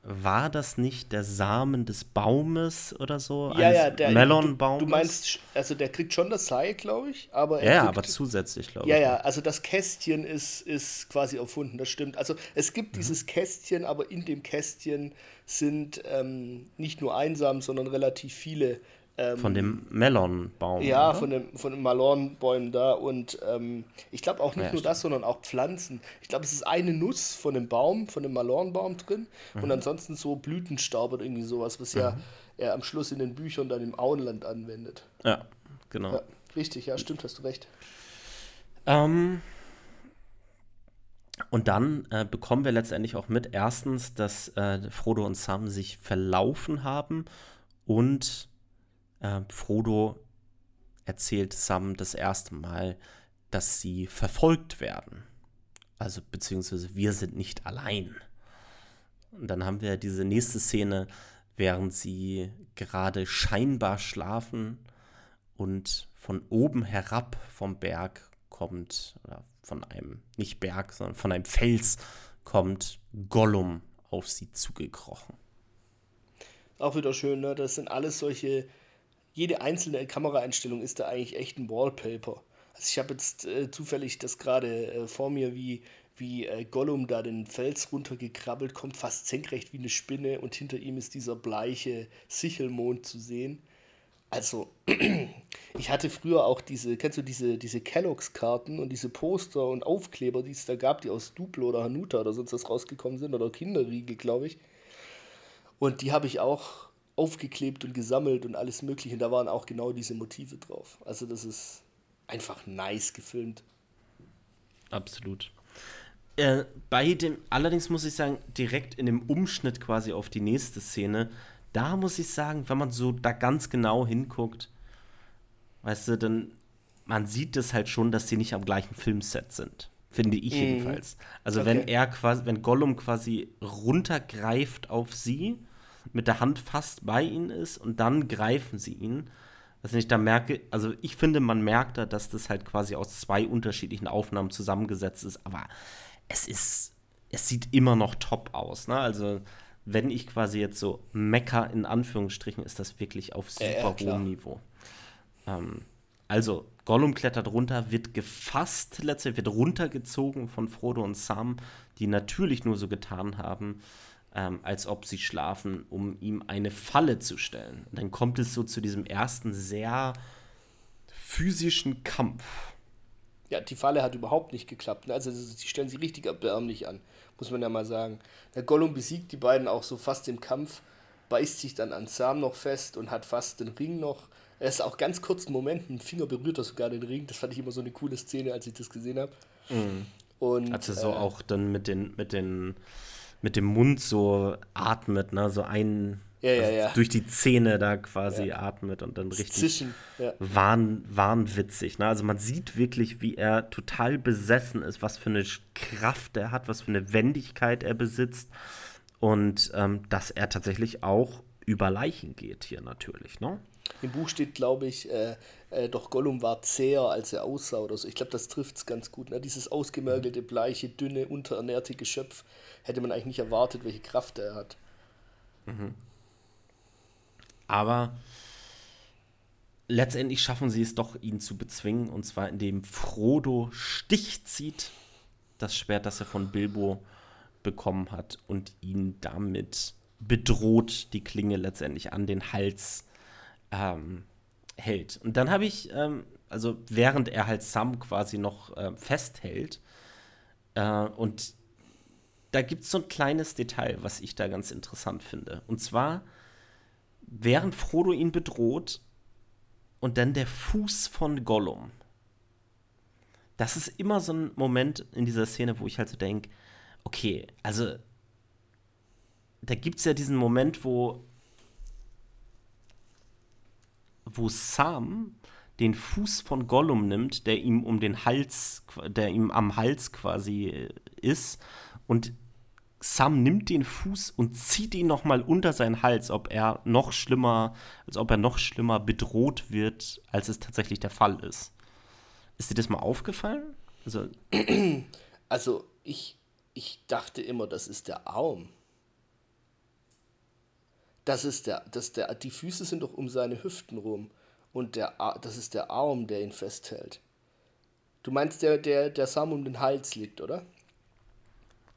war das nicht der Samen des Baumes oder so? Ja, ja, der Melonbaum. Du, du, meinst, also der kriegt schon das Seil, glaube ich, aber Ja, kriegt, aber zusätzlich, glaube ich. Ja, ja, also das Kästchen ist, ist quasi erfunden, das stimmt. Also es gibt mhm. dieses Kästchen, aber in dem Kästchen sind ähm, nicht nur einsam, sondern relativ viele ähm, von dem Melonbaum. Ja, oder? von, dem, von den Melonbäumen da. Und ähm, ich glaube auch nicht ja, nur das, sondern auch Pflanzen. Ich glaube, es ist eine Nuss von dem Baum, von dem Melonbaum drin. Mhm. Und ansonsten so Blütenstaub oder irgendwie sowas, was mhm. ja er am Schluss in den Büchern dann im Auenland anwendet. Ja, genau. Ja, richtig, ja, stimmt, hast du recht. Ähm. Und dann äh, bekommen wir letztendlich auch mit, erstens, dass äh, Frodo und Sam sich verlaufen haben und äh, Frodo erzählt Sam das erste Mal, dass sie verfolgt werden. Also beziehungsweise wir sind nicht allein. Und dann haben wir diese nächste Szene, während sie gerade scheinbar schlafen und von oben herab vom Berg kommt, oder von einem, nicht Berg, sondern von einem Fels kommt Gollum auf sie zugekrochen. Auch wieder schön, ne? Das sind alles solche jede einzelne Kameraeinstellung ist da eigentlich echt ein Wallpaper. Also ich habe jetzt äh, zufällig das gerade äh, vor mir, wie, wie äh, Gollum da den Fels runtergekrabbelt kommt, fast senkrecht wie eine Spinne und hinter ihm ist dieser bleiche Sichelmond zu sehen. Also, ich hatte früher auch diese, kennst du diese, diese Kelloggs-Karten und diese Poster und Aufkleber, die es da gab, die aus Duplo oder Hanuta oder sonst was rausgekommen sind, oder Kinderriegel, glaube ich. Und die habe ich auch aufgeklebt und gesammelt und alles Mögliche. Und da waren auch genau diese Motive drauf. Also das ist einfach nice gefilmt. Absolut. Äh, bei dem, allerdings muss ich sagen, direkt in dem Umschnitt quasi auf die nächste Szene, da muss ich sagen, wenn man so da ganz genau hinguckt, weißt du, dann man sieht es halt schon, dass sie nicht am gleichen Filmset sind. Finde ich mhm. jedenfalls. Also okay. wenn er quasi, wenn Gollum quasi runtergreift auf sie mit der Hand fast bei ihnen ist und dann greifen sie ihn. Also ich da merke, also ich finde, man merkt da, dass das halt quasi aus zwei unterschiedlichen Aufnahmen zusammengesetzt ist, aber es ist, es sieht immer noch top aus, ne? Also wenn ich quasi jetzt so mecker in Anführungsstrichen, ist das wirklich auf super ja, ja, hohem Niveau. Ähm, also, Gollum klettert runter, wird gefasst, letztlich wird runtergezogen von Frodo und Sam, die natürlich nur so getan haben, ähm, als ob sie schlafen, um ihm eine Falle zu stellen. Und dann kommt es so zu diesem ersten sehr physischen Kampf. Ja, die Falle hat überhaupt nicht geklappt. Ne? Also sie stellen sie richtig erbärmlich an, muss man ja mal sagen. Der Gollum besiegt die beiden auch so fast im Kampf. beißt sich dann an Sam noch fest und hat fast den Ring noch. Er ist auch ganz kurz einen Moment, ein Finger berührt er sogar den Ring. Das fand ich immer so eine coole Szene, als ich das gesehen habe. Mhm. Und, Als er so äh, auch dann mit den, mit den, mit dem Mund so atmet, ne, so ein, ja, ja, also ja. durch die Zähne da quasi atmet und dann richtig Zischen, wahn, wahnwitzig. Ne? Also man sieht wirklich, wie er total besessen ist, was für eine Kraft er hat, was für eine Wendigkeit er besitzt und ähm, dass er tatsächlich auch über Leichen geht hier natürlich. Ne? Im Buch steht, glaube ich, äh, äh, doch Gollum war zäher, als er aussah oder so. Ich glaube, das trifft es ganz gut. Ne? Dieses ausgemergelte, bleiche, dünne, unterernährte Geschöpf hätte man eigentlich nicht erwartet, welche Kraft er hat. Mhm. Aber letztendlich schaffen sie es doch, ihn zu bezwingen. Und zwar indem Frodo Stich zieht, das Schwert, das er von Bilbo bekommen hat, und ihn damit bedroht, die Klinge letztendlich an den Hals ähm, hält. Und dann habe ich, ähm, also während er halt Sam quasi noch äh, festhält, äh, und da gibt es so ein kleines Detail, was ich da ganz interessant finde. Und zwar, während Frodo ihn bedroht und dann der Fuß von Gollum. Das ist immer so ein Moment in dieser Szene, wo ich halt so denke, okay, also da gibt es ja diesen Moment, wo wo Sam den Fuß von Gollum nimmt, der ihm um den Hals, der ihm am Hals quasi äh, ist, und Sam nimmt den Fuß und zieht ihn noch mal unter seinen Hals, ob er noch schlimmer, als ob er noch schlimmer bedroht wird, als es tatsächlich der Fall ist. Ist dir das mal aufgefallen? Also, also ich, ich dachte immer, das ist der Arm. Das ist der, das der, die Füße sind doch um seine Hüften rum. Und der, das ist der Arm, der ihn festhält. Du meinst, der, der, der Sam um den Hals liegt, oder?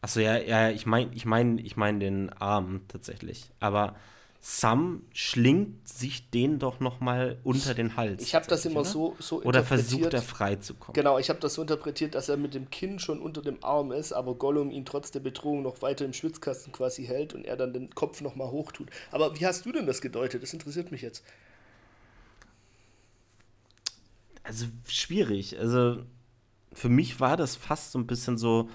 Achso, ja, ja, ich meine ich mein, ich mein den Arm tatsächlich. Aber Sam schlingt sich den doch noch mal unter den Hals. Ich habe das immer oder? so, so Oder versucht er frei zu kommen. Genau, ich habe das so interpretiert, dass er mit dem Kinn schon unter dem Arm ist, aber Gollum ihn trotz der Bedrohung noch weiter im Schwitzkasten quasi hält und er dann den Kopf noch mal hochtut. Aber wie hast du denn das gedeutet? Das interessiert mich jetzt. Also schwierig. Also für mich war das fast so ein bisschen so,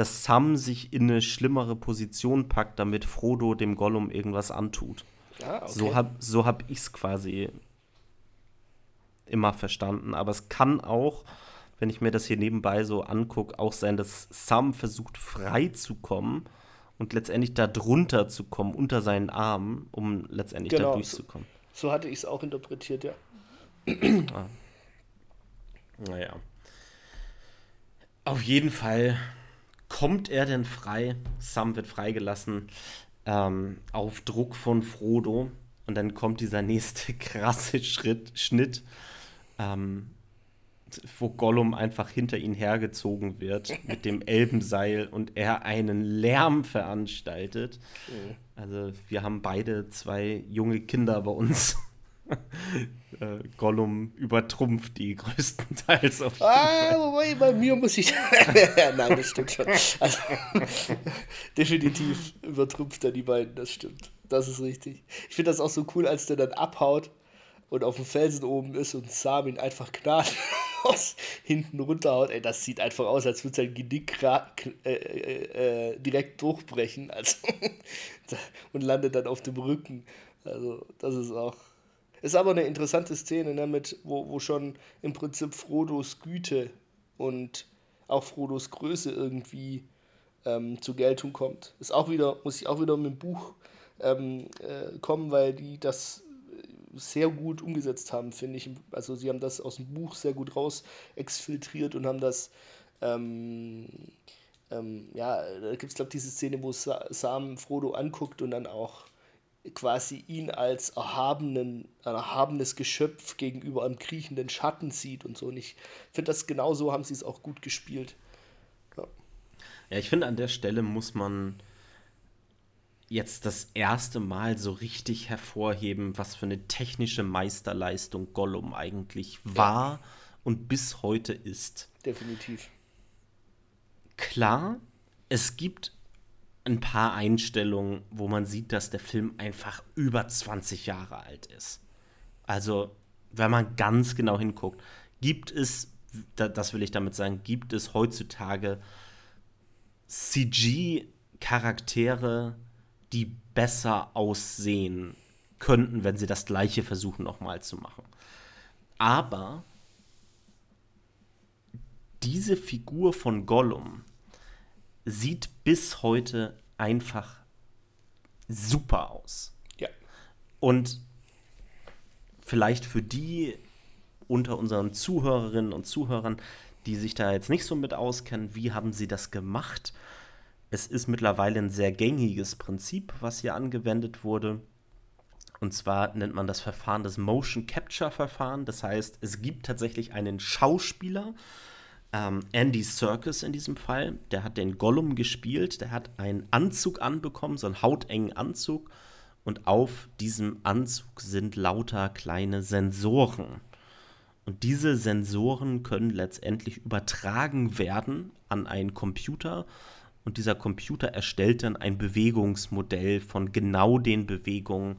dass Sam sich in eine schlimmere Position packt, damit Frodo dem Gollum irgendwas antut. Ah, okay. So habe so hab ich es quasi immer verstanden. Aber es kann auch, wenn ich mir das hier nebenbei so angucke, auch sein, dass Sam versucht frei zu kommen und letztendlich da drunter zu kommen, unter seinen Armen, um letztendlich genau, da durchzukommen. So, so hatte ich es auch interpretiert, ja. ah. Naja. Auf jeden Fall kommt er denn frei? Sam wird freigelassen ähm, auf Druck von Frodo. Und dann kommt dieser nächste krasse Schritt, Schnitt, ähm, wo Gollum einfach hinter ihn hergezogen wird mit dem Elbenseil und er einen Lärm veranstaltet. Mhm. Also wir haben beide zwei junge Kinder bei uns. äh, Gollum übertrumpft die größtenteils auf jeden Ah, wobei, bei mir muss ich. Nein, das stimmt schon. Also, definitiv übertrumpft er die beiden, das stimmt. Das ist richtig. Ich finde das auch so cool, als der dann abhaut und auf dem Felsen oben ist und Sam ihn einfach gnadenlos hinten runterhaut. Ey, das sieht einfach aus, als würde sein Genick äh, äh, äh, direkt durchbrechen also und landet dann auf dem Rücken. Also, das ist auch ist aber eine interessante Szene, ne, mit, wo, wo schon im Prinzip Frodos Güte und auch Frodos Größe irgendwie ähm, zur Geltung kommt. Ist auch wieder, muss ich auch wieder mit dem Buch ähm, äh, kommen, weil die das sehr gut umgesetzt haben, finde ich. Also sie haben das aus dem Buch sehr gut raus exfiltriert und haben das ähm, ähm, ja, da gibt es, glaube ich, diese Szene, wo Sam Frodo anguckt und dann auch quasi ihn als erhabenen, ein erhabenes Geschöpf gegenüber einem kriechenden Schatten sieht und so. Und ich finde, das genau so haben sie es auch gut gespielt. Ja, ja ich finde, an der Stelle muss man jetzt das erste Mal so richtig hervorheben, was für eine technische Meisterleistung Gollum eigentlich war ja. und bis heute ist. Definitiv. Klar, es gibt ein paar Einstellungen, wo man sieht, dass der Film einfach über 20 Jahre alt ist. Also, wenn man ganz genau hinguckt, gibt es, das will ich damit sagen, gibt es heutzutage CG-Charaktere, die besser aussehen könnten, wenn sie das gleiche versuchen nochmal zu machen. Aber diese Figur von Gollum sieht bis heute einfach super aus. Ja. Und vielleicht für die unter unseren Zuhörerinnen und Zuhörern, die sich da jetzt nicht so mit auskennen, wie haben sie das gemacht? Es ist mittlerweile ein sehr gängiges Prinzip, was hier angewendet wurde. Und zwar nennt man das Verfahren das Motion Capture Verfahren. Das heißt, es gibt tatsächlich einen Schauspieler, ähm, Andy Serkis in diesem Fall, der hat den Gollum gespielt, der hat einen Anzug anbekommen, so einen hautengen Anzug. Und auf diesem Anzug sind lauter kleine Sensoren. Und diese Sensoren können letztendlich übertragen werden an einen Computer. Und dieser Computer erstellt dann ein Bewegungsmodell von genau den Bewegungen,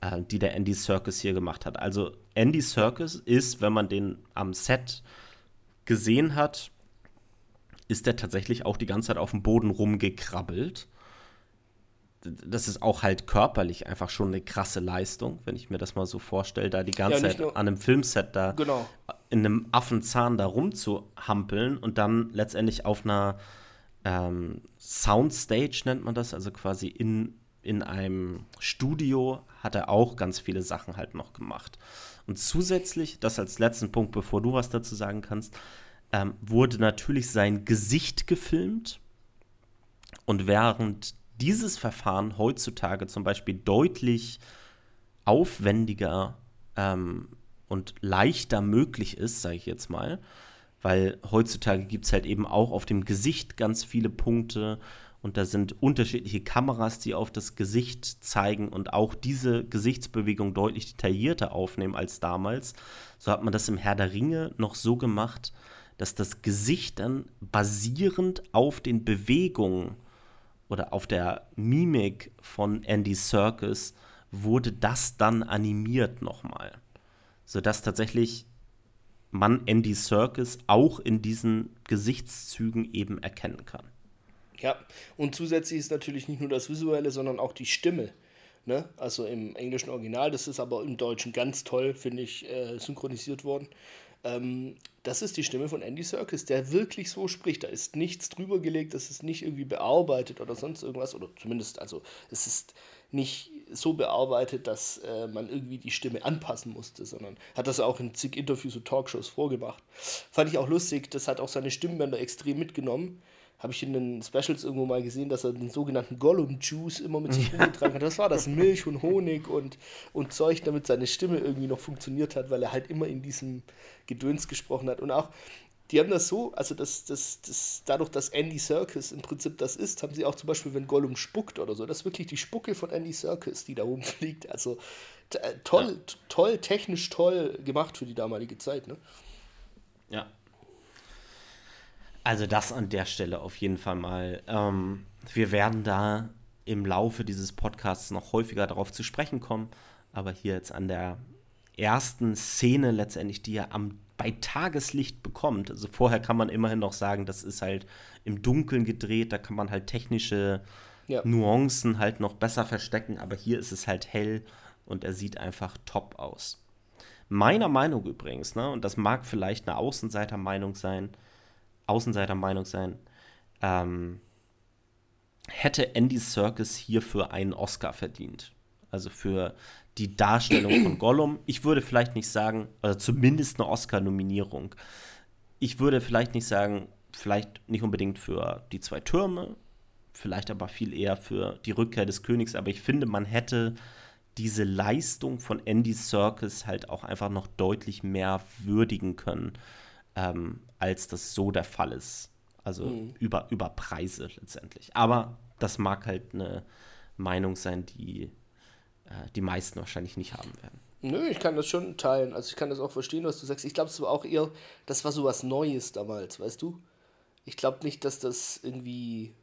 äh, die der Andy Serkis hier gemacht hat. Also Andy Serkis ist, wenn man den am Set gesehen hat, ist er tatsächlich auch die ganze Zeit auf dem Boden rumgekrabbelt. Das ist auch halt körperlich einfach schon eine krasse Leistung, wenn ich mir das mal so vorstelle, da die ganze ja, Zeit an einem Filmset da genau. in einem Affenzahn da rumzuhampeln und dann letztendlich auf einer ähm, Soundstage nennt man das, also quasi in in einem Studio hat er auch ganz viele Sachen halt noch gemacht. Und zusätzlich, das als letzten Punkt, bevor du was dazu sagen kannst, ähm, wurde natürlich sein Gesicht gefilmt. Und während dieses Verfahren heutzutage zum Beispiel deutlich aufwendiger ähm, und leichter möglich ist, sage ich jetzt mal, weil heutzutage gibt es halt eben auch auf dem Gesicht ganz viele Punkte und da sind unterschiedliche Kameras, die auf das Gesicht zeigen und auch diese Gesichtsbewegung deutlich detaillierter aufnehmen als damals. So hat man das im Herr der Ringe noch so gemacht, dass das Gesicht dann basierend auf den Bewegungen oder auf der Mimik von Andy Serkis wurde das dann animiert nochmal. Sodass tatsächlich man Andy Serkis auch in diesen Gesichtszügen eben erkennen kann. Ja, und zusätzlich ist natürlich nicht nur das Visuelle, sondern auch die Stimme. Ne? Also im englischen Original, das ist aber im Deutschen ganz toll, finde ich, äh, synchronisiert worden. Ähm, das ist die Stimme von Andy Serkis, der wirklich so spricht. Da ist nichts drüber gelegt, das ist nicht irgendwie bearbeitet oder sonst irgendwas. Oder zumindest, also es ist nicht so bearbeitet, dass äh, man irgendwie die Stimme anpassen musste, sondern hat das auch in zig Interviews und Talkshows vorgemacht. Fand ich auch lustig, das hat auch seine Stimmbänder extrem mitgenommen habe ich in den Specials irgendwo mal gesehen, dass er den sogenannten Gollum-Juice immer mit sich rumgetragen hat. Das war das Milch und Honig und, und Zeug, damit seine Stimme irgendwie noch funktioniert hat, weil er halt immer in diesem Gedöns gesprochen hat. Und auch, die haben das so, also das, das, das, dadurch, dass Andy Serkis im Prinzip das ist, haben sie auch zum Beispiel, wenn Gollum spuckt oder so, das ist wirklich die Spucke von Andy Serkis, die da rumfliegt. Also äh, toll, ja. toll, technisch toll gemacht für die damalige Zeit, ne? Ja, also das an der Stelle auf jeden Fall mal. Ähm, wir werden da im Laufe dieses Podcasts noch häufiger darauf zu sprechen kommen. Aber hier jetzt an der ersten Szene letztendlich, die er am, bei Tageslicht bekommt. Also vorher kann man immerhin noch sagen, das ist halt im Dunkeln gedreht, da kann man halt technische ja. Nuancen halt noch besser verstecken. Aber hier ist es halt hell und er sieht einfach top aus. Meiner Meinung übrigens, ne, und das mag vielleicht eine Außenseitermeinung sein, Außenseitermeinung sein, ähm, hätte Andy Serkis hierfür einen Oscar verdient. Also für die Darstellung von Gollum. Ich würde vielleicht nicht sagen, oder zumindest eine Oscar-Nominierung. Ich würde vielleicht nicht sagen, vielleicht nicht unbedingt für die zwei Türme, vielleicht aber viel eher für die Rückkehr des Königs. Aber ich finde, man hätte diese Leistung von Andy Serkis halt auch einfach noch deutlich mehr würdigen können ähm, als das so der Fall ist. Also mhm. über, über Preise letztendlich. Aber das mag halt eine Meinung sein, die äh, die meisten wahrscheinlich nicht haben werden. Nö, ich kann das schon teilen. Also ich kann das auch verstehen, was du sagst. Ich glaube, es war auch eher, das war so was Neues damals, weißt du? Ich glaube nicht, dass das irgendwie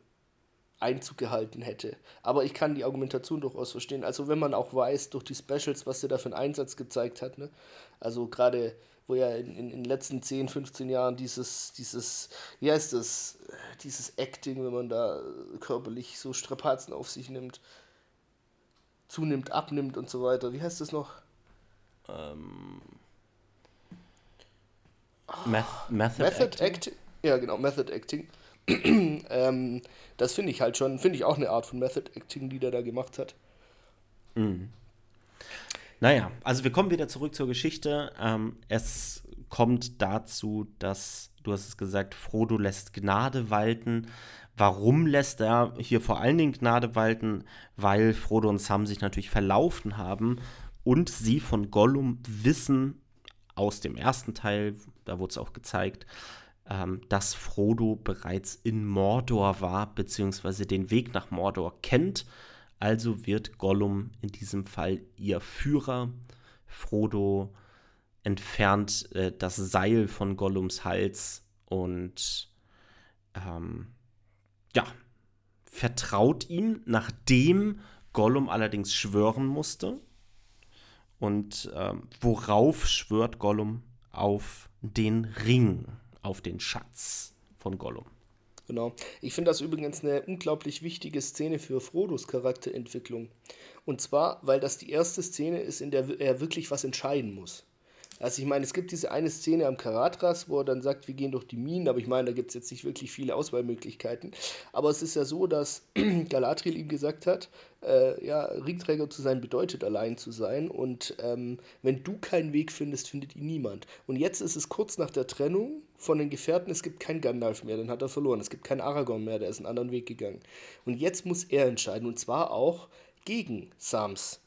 Einzug gehalten hätte. Aber ich kann die Argumentation durchaus verstehen. Also wenn man auch weiß, durch die Specials, was er da für einen Einsatz gezeigt hat, ne? also gerade wo ja in, in, in, den letzten 10, 15 Jahren dieses, dieses, wie heißt das, dieses Acting, wenn man da körperlich so Strapazen auf sich nimmt, zunimmt, abnimmt und so weiter. Wie heißt das noch? Ähm, Meth Method, Method Acting? Acting? Ja, genau, Method Acting. ähm, das finde ich halt schon, finde ich auch eine Art von Method Acting, die der da gemacht hat. Mhm. Naja, also wir kommen wieder zurück zur Geschichte. Ähm, es kommt dazu, dass, du hast es gesagt, Frodo lässt Gnade walten. Warum lässt er hier vor allen Dingen Gnade walten? Weil Frodo und Sam sich natürlich verlaufen haben und sie von Gollum wissen aus dem ersten Teil, da wurde es auch gezeigt, ähm, dass Frodo bereits in Mordor war, beziehungsweise den Weg nach Mordor kennt also wird Gollum in diesem Fall ihr Führer. Frodo entfernt äh, das Seil von Gollums Hals und ähm, ja, vertraut ihm, nachdem Gollum allerdings schwören musste. Und ähm, worauf schwört Gollum? Auf den Ring, auf den Schatz von Gollum. Genau. Ich finde das übrigens eine unglaublich wichtige Szene für Frodos Charakterentwicklung. Und zwar, weil das die erste Szene ist, in der er wirklich was entscheiden muss. Also ich meine, es gibt diese eine Szene am Karatras, wo er dann sagt, wir gehen durch die Minen, aber ich meine, da gibt es jetzt nicht wirklich viele Auswahlmöglichkeiten. Aber es ist ja so, dass Galadriel ihm gesagt hat, äh, ja, Ringträger zu sein bedeutet allein zu sein und ähm, wenn du keinen Weg findest, findet ihn niemand. Und jetzt ist es kurz nach der Trennung von den Gefährten, es gibt keinen Gandalf mehr, den hat er verloren. Es gibt keinen Aragorn mehr, der ist einen anderen Weg gegangen. Und jetzt muss er entscheiden und zwar auch gegen Sams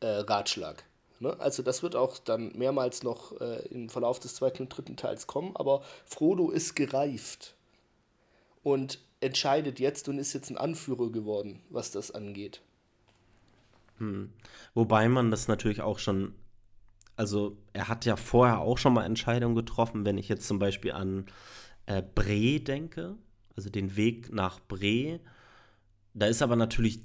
äh, Ratschlag. Ne? Also das wird auch dann mehrmals noch äh, im Verlauf des zweiten und dritten Teils kommen, aber Frodo ist gereift und entscheidet jetzt und ist jetzt ein Anführer geworden, was das angeht. Hm. Wobei man das natürlich auch schon, also er hat ja vorher auch schon mal Entscheidungen getroffen, wenn ich jetzt zum Beispiel an äh, Bre denke, also den Weg nach Bre. Da ist aber natürlich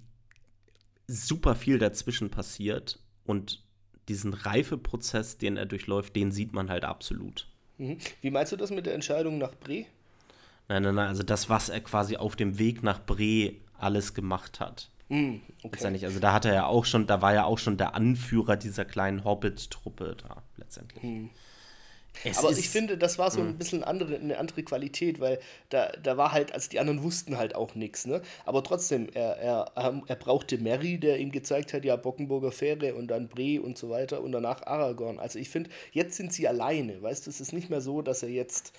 super viel dazwischen passiert und diesen Reifeprozess, den er durchläuft, den sieht man halt absolut. Mhm. Wie meinst du das mit der Entscheidung nach Bre? Nein, nein, nein, also das, was er quasi auf dem Weg nach Bre alles gemacht hat. Mm, okay. Letztendlich, also da hat er ja auch schon, da war ja auch schon der Anführer dieser kleinen Hobbit-Truppe da, letztendlich. Mm. Es aber ich finde, das war so ein hm. bisschen andere, eine andere Qualität, weil da, da war halt, also die anderen wussten halt auch nichts, ne? Aber trotzdem, er, er, ähm, er brauchte Mary, der ihm gezeigt hat, ja, Bockenburger Fähre und dann Bre und so weiter und danach Aragorn. Also ich finde, jetzt sind sie alleine, weißt du, es ist nicht mehr so, dass er jetzt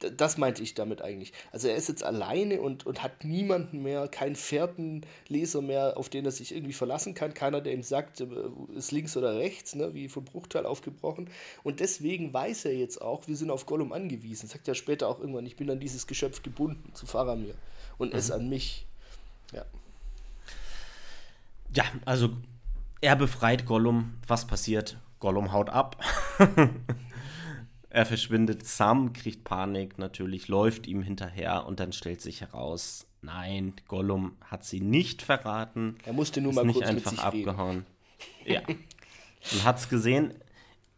das meinte ich damit eigentlich. Also er ist jetzt alleine und, und hat niemanden mehr, keinen Fährtenleser mehr, auf den er sich irgendwie verlassen kann. Keiner, der ihm sagt, äh, ist links oder rechts, ne, wie vom Bruchteil aufgebrochen. Und deswegen weiß er jetzt auch, wir sind auf Gollum angewiesen. Sagt er später auch irgendwann, ich bin an dieses Geschöpf gebunden, zu Faramir. Und mhm. es an mich. Ja. Ja, also er befreit Gollum. Was passiert? Gollum haut ab. Er verschwindet, Sam kriegt Panik natürlich, läuft ihm hinterher und dann stellt sich heraus, nein, Gollum hat sie nicht verraten. Er musste nur mal nicht kurz einfach abgehauen. Ja. Und hat's gesehen,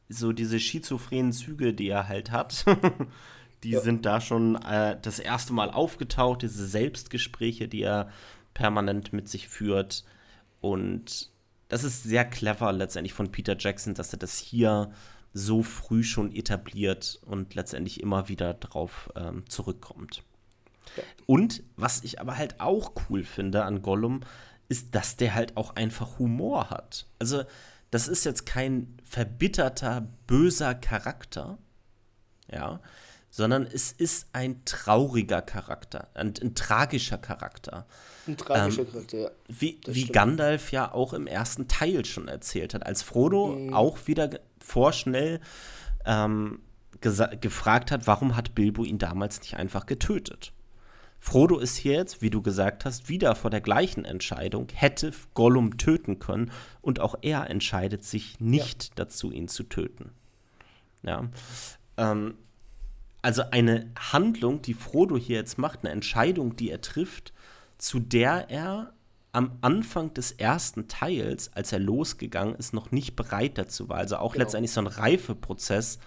so diese schizophrenen Züge, die er halt hat, die ja. sind da schon äh, das erste Mal aufgetaucht, diese Selbstgespräche, die er permanent mit sich führt. Und das ist sehr clever letztendlich von Peter Jackson, dass er das hier so früh schon etabliert und letztendlich immer wieder drauf ähm, zurückkommt. Ja. Und was ich aber halt auch cool finde an Gollum, ist, dass der halt auch einfach Humor hat. Also, das ist jetzt kein verbitterter, böser Charakter, ja, sondern es ist ein trauriger Charakter, ein, ein tragischer Charakter. Ein tragischer ähm, Charakter, ja. Wie, wie Gandalf ja auch im ersten Teil schon erzählt hat, als Frodo mhm. auch wieder vorschnell ähm, gefragt hat, warum hat Bilbo ihn damals nicht einfach getötet. Frodo ist hier jetzt, wie du gesagt hast, wieder vor der gleichen Entscheidung, hätte Gollum töten können und auch er entscheidet sich nicht ja. dazu, ihn zu töten. Ja. Ähm, also eine Handlung, die Frodo hier jetzt macht, eine Entscheidung, die er trifft, zu der er am Anfang des ersten Teils, als er losgegangen ist, noch nicht bereit dazu war. Also auch genau. letztendlich so ein Reifeprozess,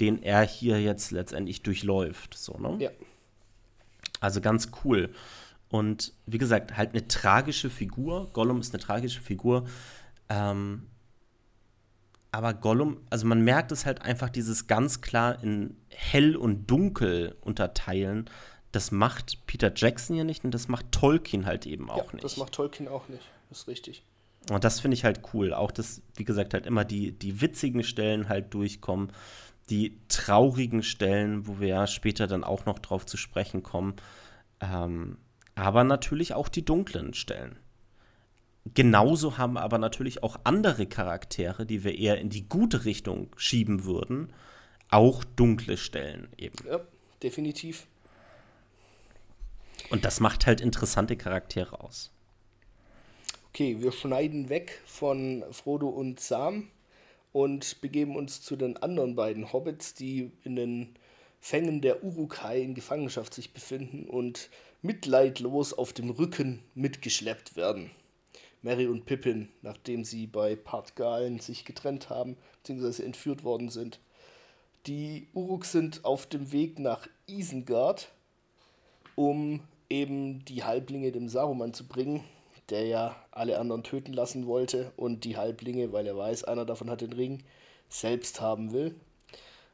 den er hier jetzt letztendlich durchläuft. So, ne? Ja. Also ganz cool. Und wie gesagt, halt eine tragische Figur. Gollum ist eine tragische Figur. Ähm, aber Gollum, also man merkt es halt einfach, dieses ganz klar in hell und dunkel unterteilen, das macht Peter Jackson hier nicht und das macht Tolkien halt eben auch ja, nicht. Das macht Tolkien auch nicht, das ist richtig. Und das finde ich halt cool. Auch dass, wie gesagt, halt immer die, die witzigen Stellen halt durchkommen, die traurigen Stellen, wo wir ja später dann auch noch drauf zu sprechen kommen. Ähm, aber natürlich auch die dunklen Stellen. Genauso haben aber natürlich auch andere Charaktere, die wir eher in die gute Richtung schieben würden, auch dunkle Stellen eben. Ja, definitiv. Und das macht halt interessante Charaktere aus. Okay, wir schneiden weg von Frodo und Sam und begeben uns zu den anderen beiden Hobbits, die in den Fängen der Urukai in Gefangenschaft sich befinden und mitleidlos auf dem Rücken mitgeschleppt werden. Mary und Pippin, nachdem sie bei Partgalen sich getrennt haben, bzw. entführt worden sind. Die Uruks sind auf dem Weg nach Isengard, um eben die Halblinge dem Saruman zu bringen, der ja alle anderen töten lassen wollte und die Halblinge, weil er weiß, einer davon hat den Ring, selbst haben will.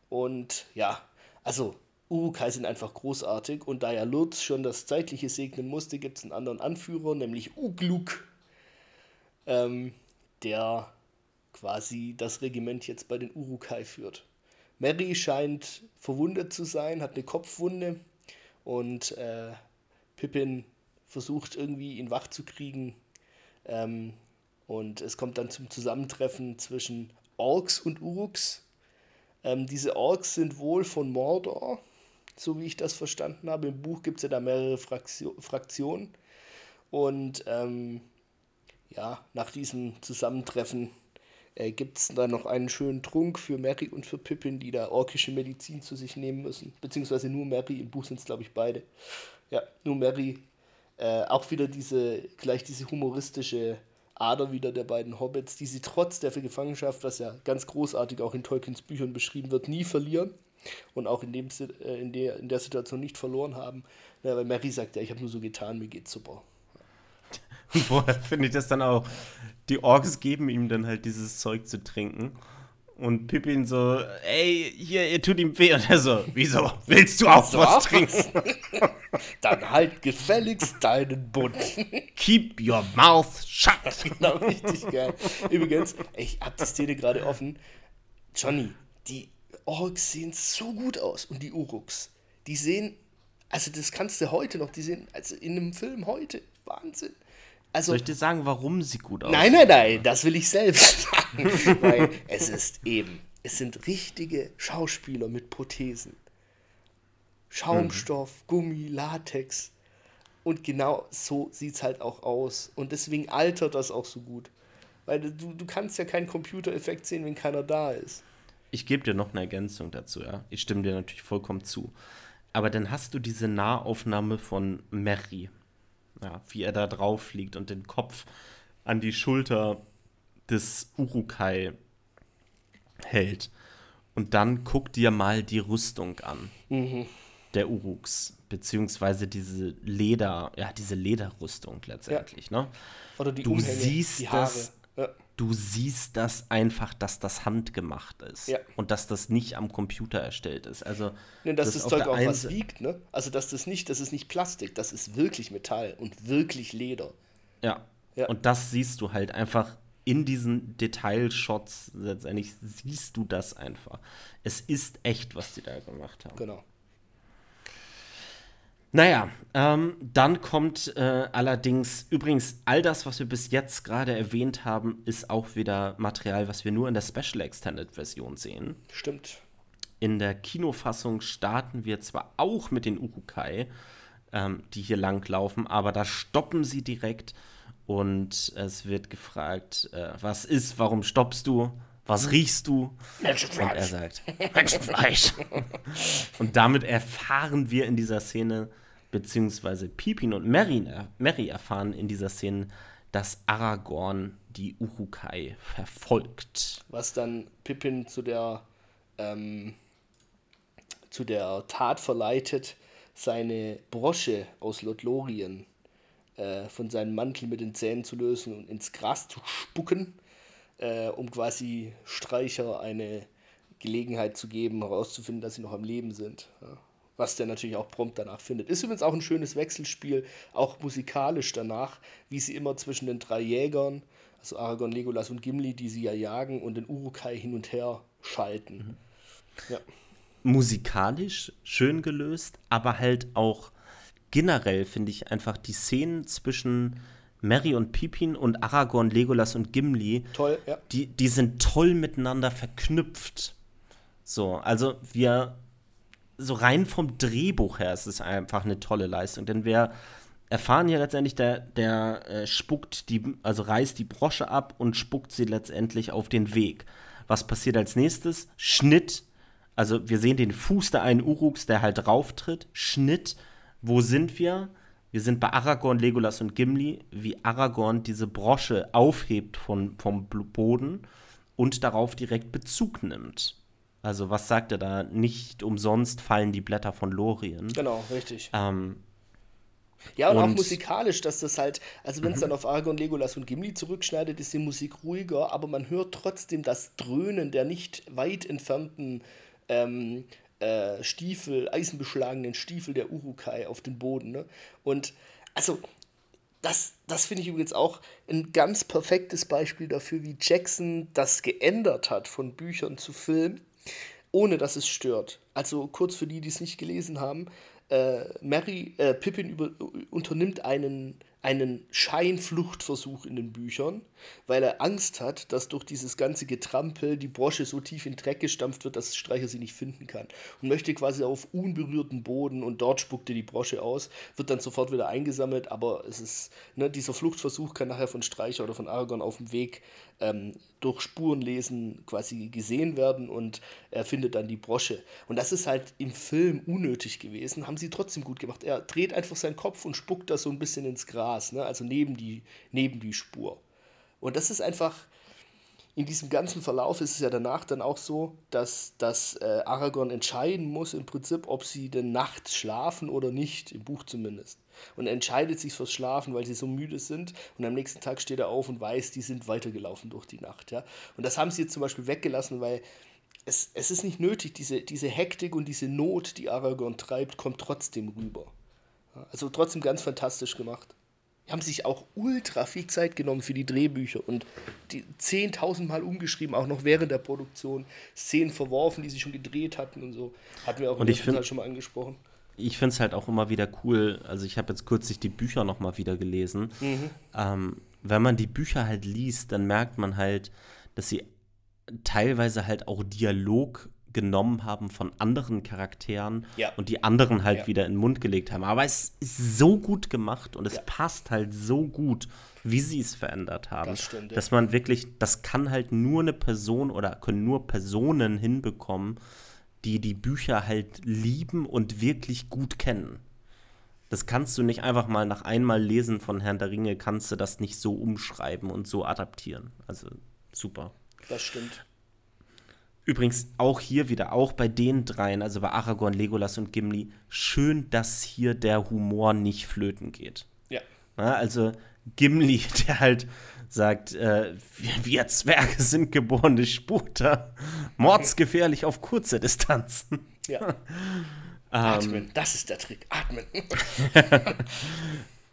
Und ja, also Urukai sind einfach großartig und da ja Lurz schon das Zeitliche segnen musste, gibt es einen anderen Anführer, nämlich Ugluk, ähm, der quasi das Regiment jetzt bei den Urukai führt. Mary scheint verwundet zu sein, hat eine Kopfwunde und äh, Pippin versucht irgendwie ihn wach zu kriegen. Ähm, und es kommt dann zum Zusammentreffen zwischen Orks und Uruks. Ähm, diese Orks sind wohl von Mordor, so wie ich das verstanden habe. Im Buch gibt es ja da mehrere Fraktio Fraktionen. Und ähm, ja, nach diesem Zusammentreffen äh, gibt es dann noch einen schönen Trunk für Mary und für Pippin, die da orkische Medizin zu sich nehmen müssen. Beziehungsweise nur Mary, im Buch sind es glaube ich beide. Ja, nur Mary. Äh, auch wieder diese, gleich diese humoristische Ader wieder der beiden Hobbits, die sie trotz der Gefangenschaft, was ja ganz großartig auch in Tolkiens Büchern beschrieben wird, nie verlieren und auch in, dem, äh, in, der, in der Situation nicht verloren haben. Ja, weil Mary sagt ja, ich habe nur so getan, mir geht's super. Vorher finde ich das dann auch. Die Orks geben ihm dann halt dieses Zeug zu trinken. Und Pippin so, ey, hier, ihr tut ihm weh. Und er so, wieso? Willst du auch Willst was auch trinken? Dann halt gefälligst deinen Bund. Keep your mouth shut. genau, richtig geil. Übrigens, ich hab die Szene gerade offen. Johnny, die Orks sehen so gut aus. Und die Uruks, die sehen, also das kannst du heute noch, die sehen, also in einem Film heute, Wahnsinn. Also, Soll ich dir sagen, warum sie gut aussehen? Nein, nein, nein, das will ich selbst sagen. Weil es ist eben, es sind richtige Schauspieler mit Prothesen. Schaumstoff, mhm. Gummi, Latex. Und genau so sieht es halt auch aus. Und deswegen altert das auch so gut. Weil du, du kannst ja keinen Computereffekt sehen, wenn keiner da ist. Ich gebe dir noch eine Ergänzung dazu, ja. Ich stimme dir natürlich vollkommen zu. Aber dann hast du diese Nahaufnahme von Mary ja, wie er da drauf liegt und den Kopf an die Schulter des Urukai hält. Und dann guck dir mal die Rüstung an. Mhm. Der Uruks. Beziehungsweise diese Leder, ja, diese Lederrüstung letztendlich, ja. ne? Oder die du Umhänge, siehst die das, ja. Du siehst das einfach, dass das handgemacht ist. Ja. Und dass das nicht am Computer erstellt ist. Also, nee, dass das, das Zeug auch was wiegt, ne? Also, dass das nicht, das ist nicht Plastik, das ist wirklich Metall und wirklich Leder. Ja. ja. Und das siehst du halt einfach in diesen Detailshots. Letztendlich siehst du das einfach. Es ist echt, was die da gemacht haben. Genau. Naja, ähm, dann kommt äh, allerdings, übrigens, all das, was wir bis jetzt gerade erwähnt haben, ist auch wieder Material, was wir nur in der Special Extended Version sehen. Stimmt. In der Kinofassung starten wir zwar auch mit den Urukai, ähm, die hier langlaufen, aber da stoppen sie direkt und es wird gefragt, äh, was ist, warum stoppst du? Was riechst du? Menschenfleisch. Und er sagt, Menschenfleisch. und damit erfahren wir in dieser Szene, beziehungsweise Pippin und Merry, Merry erfahren in dieser Szene, dass Aragorn die Urukai verfolgt. Was dann Pippin zu der, ähm, zu der Tat verleitet, seine Brosche aus Lothlorien äh, von seinem Mantel mit den Zähnen zu lösen und ins Gras zu spucken, äh, um quasi Streicher eine Gelegenheit zu geben, herauszufinden, dass sie noch am Leben sind. Ja was der natürlich auch prompt danach findet. Ist übrigens auch ein schönes Wechselspiel, auch musikalisch danach, wie sie immer zwischen den drei Jägern, also Aragorn, Legolas und Gimli, die sie ja jagen, und den Urukai hin und her schalten. Mhm. Ja. Musikalisch schön gelöst, aber halt auch generell finde ich einfach die Szenen zwischen Mary und Pippin und Aragorn, Legolas und Gimli, toll, ja. die, die sind toll miteinander verknüpft. So, also wir so rein vom Drehbuch her ist es einfach eine tolle Leistung. Denn wir erfahren ja letztendlich, der, der äh, spuckt die, also reißt die Brosche ab und spuckt sie letztendlich auf den Weg. Was passiert als nächstes? Schnitt. Also wir sehen den Fuß der einen Uruks, der halt rauftritt. Schnitt. Wo sind wir? Wir sind bei Aragorn, Legolas und Gimli, wie Aragorn diese Brosche aufhebt von, vom Boden und darauf direkt Bezug nimmt. Also was sagt er da? Nicht umsonst fallen die Blätter von Lorien. Genau, richtig. Ähm, ja, und, und, auch musikalisch, dass das halt, also wenn es mhm. dann auf Argon, Legolas und Gimli zurückschneidet, ist die Musik ruhiger, aber man hört trotzdem das Dröhnen der nicht weit entfernten ähm, äh, Stiefel, eisenbeschlagenen Stiefel der Urukai auf den Boden. Ne? Und also das, das finde ich übrigens auch ein ganz perfektes Beispiel dafür, wie Jackson das geändert hat von Büchern zu Film ohne dass es stört. Also kurz für die, die es nicht gelesen haben, äh, Mary, äh, Pippin über, unternimmt einen einen Scheinfluchtversuch in den Büchern, weil er Angst hat, dass durch dieses ganze Getrampel die Brosche so tief in den Dreck gestampft wird, dass Streicher sie nicht finden kann. Und möchte quasi auf unberührten Boden und dort spuckt er die Brosche aus, wird dann sofort wieder eingesammelt, aber es ist, ne, dieser Fluchtversuch kann nachher von Streicher oder von Aragorn auf dem Weg ähm, durch Spurenlesen quasi gesehen werden und er findet dann die Brosche. Und das ist halt im Film unnötig gewesen, haben sie trotzdem gut gemacht. Er dreht einfach seinen Kopf und spuckt das so ein bisschen ins Gras, ne? also neben die, neben die Spur. Und das ist einfach, in diesem ganzen Verlauf ist es ja danach dann auch so, dass, dass äh, Aragorn entscheiden muss im Prinzip, ob sie denn nachts schlafen oder nicht, im Buch zumindest und entscheidet sich fürs Schlafen, weil sie so müde sind. Und am nächsten Tag steht er auf und weiß, die sind weitergelaufen durch die Nacht. Ja? Und das haben sie jetzt zum Beispiel weggelassen, weil es, es ist nicht nötig, diese, diese Hektik und diese Not, die Aragorn treibt, kommt trotzdem rüber. Also trotzdem ganz fantastisch gemacht. Haben sich auch ultra viel Zeit genommen für die Drehbücher und die 10.000 Mal umgeschrieben, auch noch während der Produktion. Szenen verworfen, die sie schon gedreht hatten und so. Hatten wir auch und ich schon mal angesprochen ich finde es halt auch immer wieder cool. Also, ich habe jetzt kürzlich die Bücher nochmal wieder gelesen. Mhm. Ähm, wenn man die Bücher halt liest, dann merkt man halt, dass sie teilweise halt auch Dialog genommen haben von anderen Charakteren ja. und die anderen halt ja. wieder in den Mund gelegt haben. Aber es ist so gut gemacht und es ja. passt halt so gut, wie sie es verändert haben. Das stimmt, dass man wirklich, das kann halt nur eine Person oder können nur Personen hinbekommen, die die Bücher halt lieben und wirklich gut kennen. Das kannst du nicht einfach mal nach einmal lesen von Herrn der Ringe, kannst du das nicht so umschreiben und so adaptieren. Also super. Das stimmt. Übrigens auch hier wieder, auch bei den dreien, also bei Aragorn, Legolas und Gimli, schön, dass hier der Humor nicht flöten geht. Ja. Na, also Gimli, der halt sagt, äh, wir, wir, Zwerge sind geborene Sputer, mordsgefährlich auf kurze Distanzen. Ja. Atmen, das ist der Trick, atmen.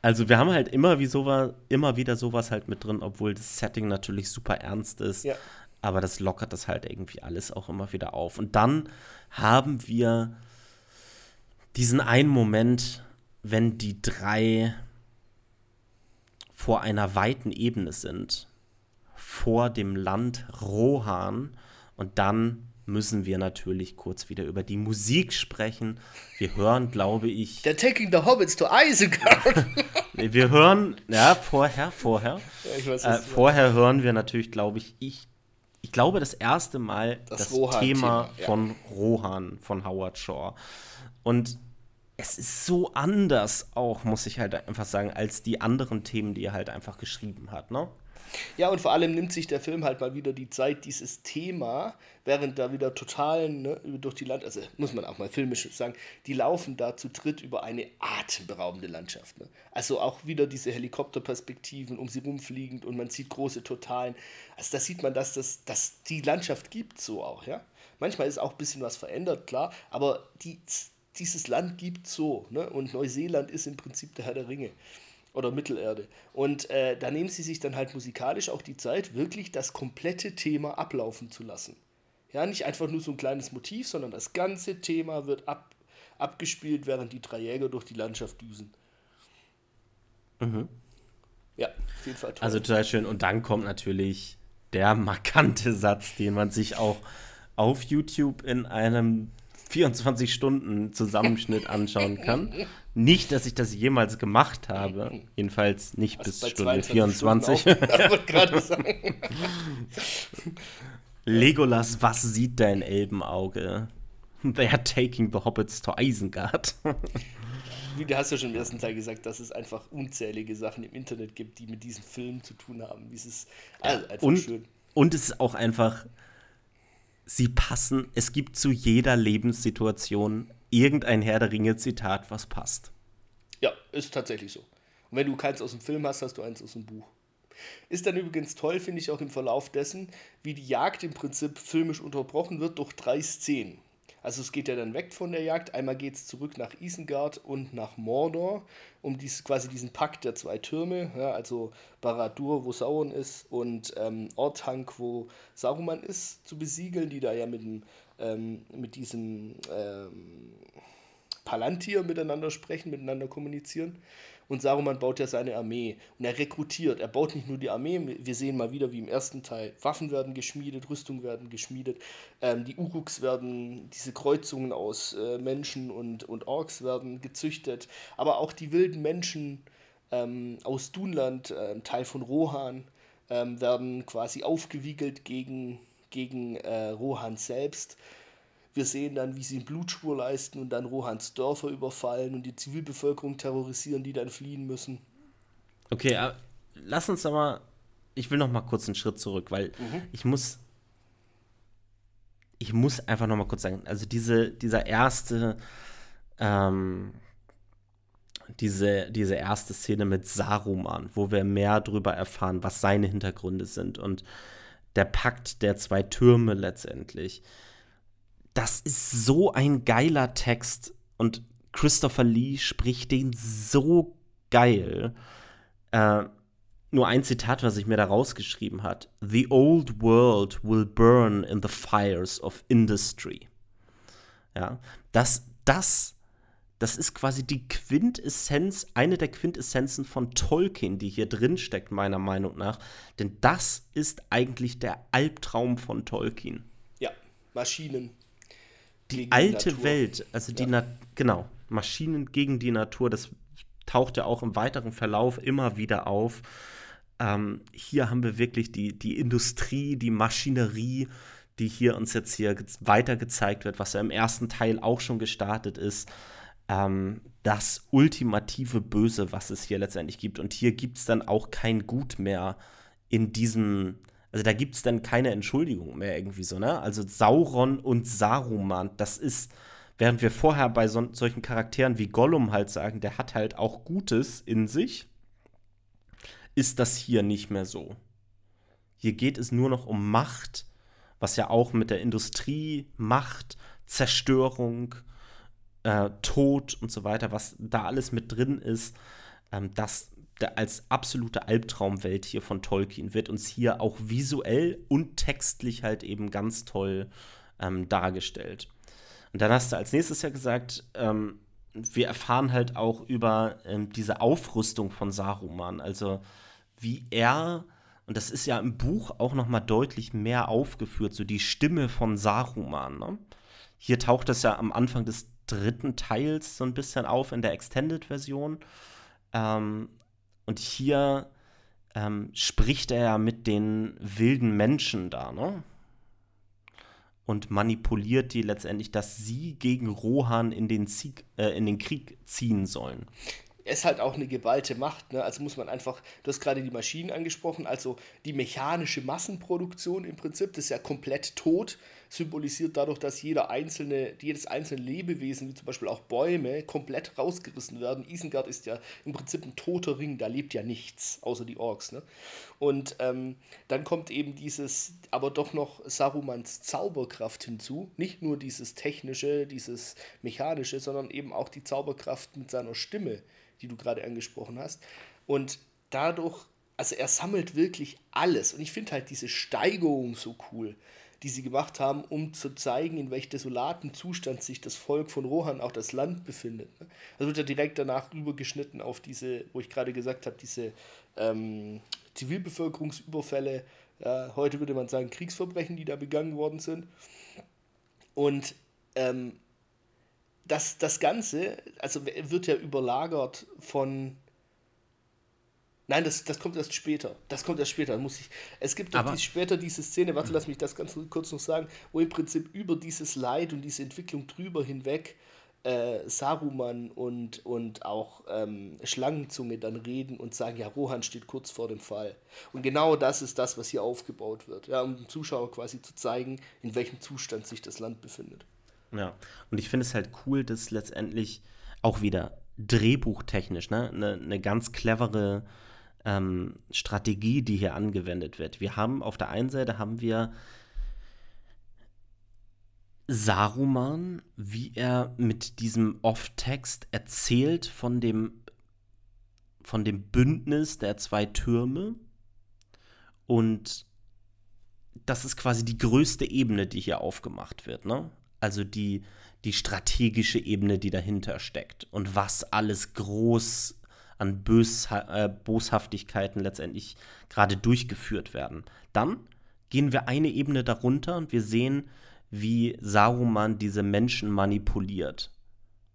also wir haben halt immer, wie sowas, immer wieder sowas halt mit drin, obwohl das Setting natürlich super ernst ist. Ja. Aber das lockert das halt irgendwie alles auch immer wieder auf. Und dann haben wir diesen einen Moment, wenn die drei vor einer weiten Ebene sind, vor dem Land Rohan. Und dann müssen wir natürlich kurz wieder über die Musik sprechen. Wir hören, glaube ich. Der Taking the Hobbits to Isengard. wir hören, ja, vorher, vorher. Ja, weiß, äh, vorher hören wir natürlich, glaube ich, ich, ich glaube, das erste Mal das, das Thema ja. von Rohan, von Howard Shaw. Und es ist so anders auch, muss ich halt einfach sagen, als die anderen Themen, die er halt einfach geschrieben hat, ne? Ja, und vor allem nimmt sich der Film halt mal wieder die Zeit, dieses Thema, während da wieder total ne, durch die Land, also muss man auch mal filmisch sagen, die laufen da zu dritt über eine atemberaubende Landschaft. Ne? Also auch wieder diese Helikopterperspektiven um sie rumfliegend und man sieht große Totalen. Also da sieht man, dass das dass die Landschaft gibt so auch, ja. Manchmal ist auch ein bisschen was verändert, klar, aber die, dieses Land gibt so, ne? Und Neuseeland ist im Prinzip der Herr der Ringe oder Mittelerde. Und äh, da nehmen sie sich dann halt musikalisch auch die Zeit, wirklich das komplette Thema ablaufen zu lassen. Ja, nicht einfach nur so ein kleines Motiv, sondern das ganze Thema wird ab, abgespielt, während die drei Jäger durch die Landschaft düsen. Mhm. Ja, auf jeden Fall toll. Also total schön. Und dann kommt natürlich der markante Satz, den man sich auch auf YouTube in einem 24 Stunden Zusammenschnitt anschauen kann. Nicht, dass ich das jemals gemacht habe. Jedenfalls nicht bis Stunde 24. Legolas, was sieht dein Elbenauge? They are taking the hobbits to Isengard. du hast ja schon im ersten Teil gesagt, dass es einfach unzählige Sachen im Internet gibt, die mit diesem Film zu tun haben. Dieses, also einfach und, schön. Und es ist auch einfach sie passen, es gibt zu jeder Lebenssituation irgendein Herr der Ringe-Zitat, was passt. Ja, ist tatsächlich so. Und wenn du keins aus dem Film hast, hast du eins aus dem Buch. Ist dann übrigens toll, finde ich auch im Verlauf dessen, wie die Jagd im Prinzip filmisch unterbrochen wird durch drei Szenen. Also es geht ja dann weg von der Jagd. Einmal geht es zurück nach Isengard und nach Mordor, um dies, quasi diesen Pakt der zwei Türme, ja, also Baradur, wo Sauron ist, und ähm, Orthanc, wo Saruman ist, zu besiegeln, die da ja mit, dem, ähm, mit diesem ähm, Palantir miteinander sprechen, miteinander kommunizieren. Und Saruman baut ja seine Armee und er rekrutiert. Er baut nicht nur die Armee, wir sehen mal wieder wie im ersten Teil, Waffen werden geschmiedet, Rüstung werden geschmiedet, ähm, die Uruks werden, diese Kreuzungen aus äh, Menschen und, und Orks werden gezüchtet, aber auch die wilden Menschen ähm, aus Dunland, äh, Teil von Rohan, ähm, werden quasi aufgewiegelt gegen, gegen äh, Rohan selbst. Wir sehen dann, wie sie eine Blutspur leisten und dann Rohans Dörfer überfallen und die Zivilbevölkerung terrorisieren, die dann fliehen müssen. Okay, äh, lass uns aber. Ich will noch mal kurz einen Schritt zurück, weil mhm. ich muss. Ich muss einfach noch mal kurz sagen, also diese, dieser erste. Ähm, diese, diese erste Szene mit Saruman, wo wir mehr darüber erfahren, was seine Hintergründe sind und der Pakt der zwei Türme letztendlich das ist so ein geiler Text und Christopher Lee spricht den so geil. Äh, nur ein Zitat, was ich mir da rausgeschrieben hat. The old world will burn in the fires of industry. Ja, das, das, das ist quasi die Quintessenz, eine der Quintessenzen von Tolkien, die hier drin steckt, meiner Meinung nach. Denn das ist eigentlich der Albtraum von Tolkien. Ja, Maschinen die alte die Welt, also die, ja. genau, Maschinen gegen die Natur, das taucht ja auch im weiteren Verlauf immer wieder auf. Ähm, hier haben wir wirklich die, die Industrie, die Maschinerie, die hier uns jetzt hier weiter gezeigt wird, was ja im ersten Teil auch schon gestartet ist. Ähm, das ultimative Böse, was es hier letztendlich gibt. Und hier gibt es dann auch kein Gut mehr in diesem also da gibt es dann keine Entschuldigung mehr irgendwie so, ne? Also Sauron und Saruman, das ist, während wir vorher bei so, solchen Charakteren wie Gollum halt sagen, der hat halt auch Gutes in sich, ist das hier nicht mehr so. Hier geht es nur noch um Macht, was ja auch mit der Industrie, Macht, Zerstörung, äh, Tod und so weiter, was da alles mit drin ist, ähm, das als absolute Albtraumwelt hier von Tolkien wird uns hier auch visuell und textlich halt eben ganz toll ähm, dargestellt. Und dann hast du als nächstes ja gesagt, ähm, wir erfahren halt auch über ähm, diese Aufrüstung von Saruman, also wie er und das ist ja im Buch auch noch mal deutlich mehr aufgeführt, so die Stimme von Saruman. Ne? Hier taucht das ja am Anfang des dritten Teils so ein bisschen auf in der Extended-Version. Ähm, und hier ähm, spricht er ja mit den wilden Menschen da, ne? und manipuliert die letztendlich, dass sie gegen Rohan in den, Sieg, äh, in den Krieg ziehen sollen ist halt auch eine geballte Macht. Ne? Also muss man einfach, du hast gerade die Maschinen angesprochen, also die mechanische Massenproduktion im Prinzip, das ist ja komplett tot, symbolisiert dadurch, dass jeder einzelne, jedes einzelne Lebewesen, wie zum Beispiel auch Bäume, komplett rausgerissen werden. Isengard ist ja im Prinzip ein toter Ring, da lebt ja nichts, außer die Orks. Ne? Und ähm, dann kommt eben dieses, aber doch noch Sarumans Zauberkraft hinzu. Nicht nur dieses technische, dieses mechanische, sondern eben auch die Zauberkraft mit seiner Stimme die du gerade angesprochen hast. Und dadurch, also er sammelt wirklich alles. Und ich finde halt diese Steigerung so cool, die sie gemacht haben, um zu zeigen, in welch desolaten Zustand sich das Volk von Rohan, auch das Land, befindet. Also wird ja direkt danach rübergeschnitten auf diese, wo ich gerade gesagt habe, diese ähm, Zivilbevölkerungsüberfälle. Ja, heute würde man sagen Kriegsverbrechen, die da begangen worden sind. Und ähm, das, das Ganze, also wird ja überlagert von. Nein, das, das kommt erst später. Das kommt erst später, muss ich. Es gibt doch die, später diese Szene, warte, lass mich das ganz kurz noch sagen, wo im Prinzip über dieses Leid und diese Entwicklung drüber hinweg äh, Saruman und, und auch ähm, Schlangenzunge dann reden und sagen, ja, Rohan steht kurz vor dem Fall. Und genau das ist das, was hier aufgebaut wird, ja, um dem Zuschauer quasi zu zeigen, in welchem Zustand sich das Land befindet. Ja, und ich finde es halt cool, dass letztendlich auch wieder drehbuchtechnisch ne, eine ne ganz clevere ähm, Strategie, die hier angewendet wird. Wir haben auf der einen Seite haben wir Saruman, wie er mit diesem Off-Text erzählt von dem, von dem Bündnis der zwei Türme. Und das ist quasi die größte Ebene, die hier aufgemacht wird. Ne? Also die, die strategische Ebene, die dahinter steckt und was alles groß an Bösha äh, Boshaftigkeiten letztendlich gerade durchgeführt werden. Dann gehen wir eine Ebene darunter und wir sehen, wie Saruman diese Menschen manipuliert.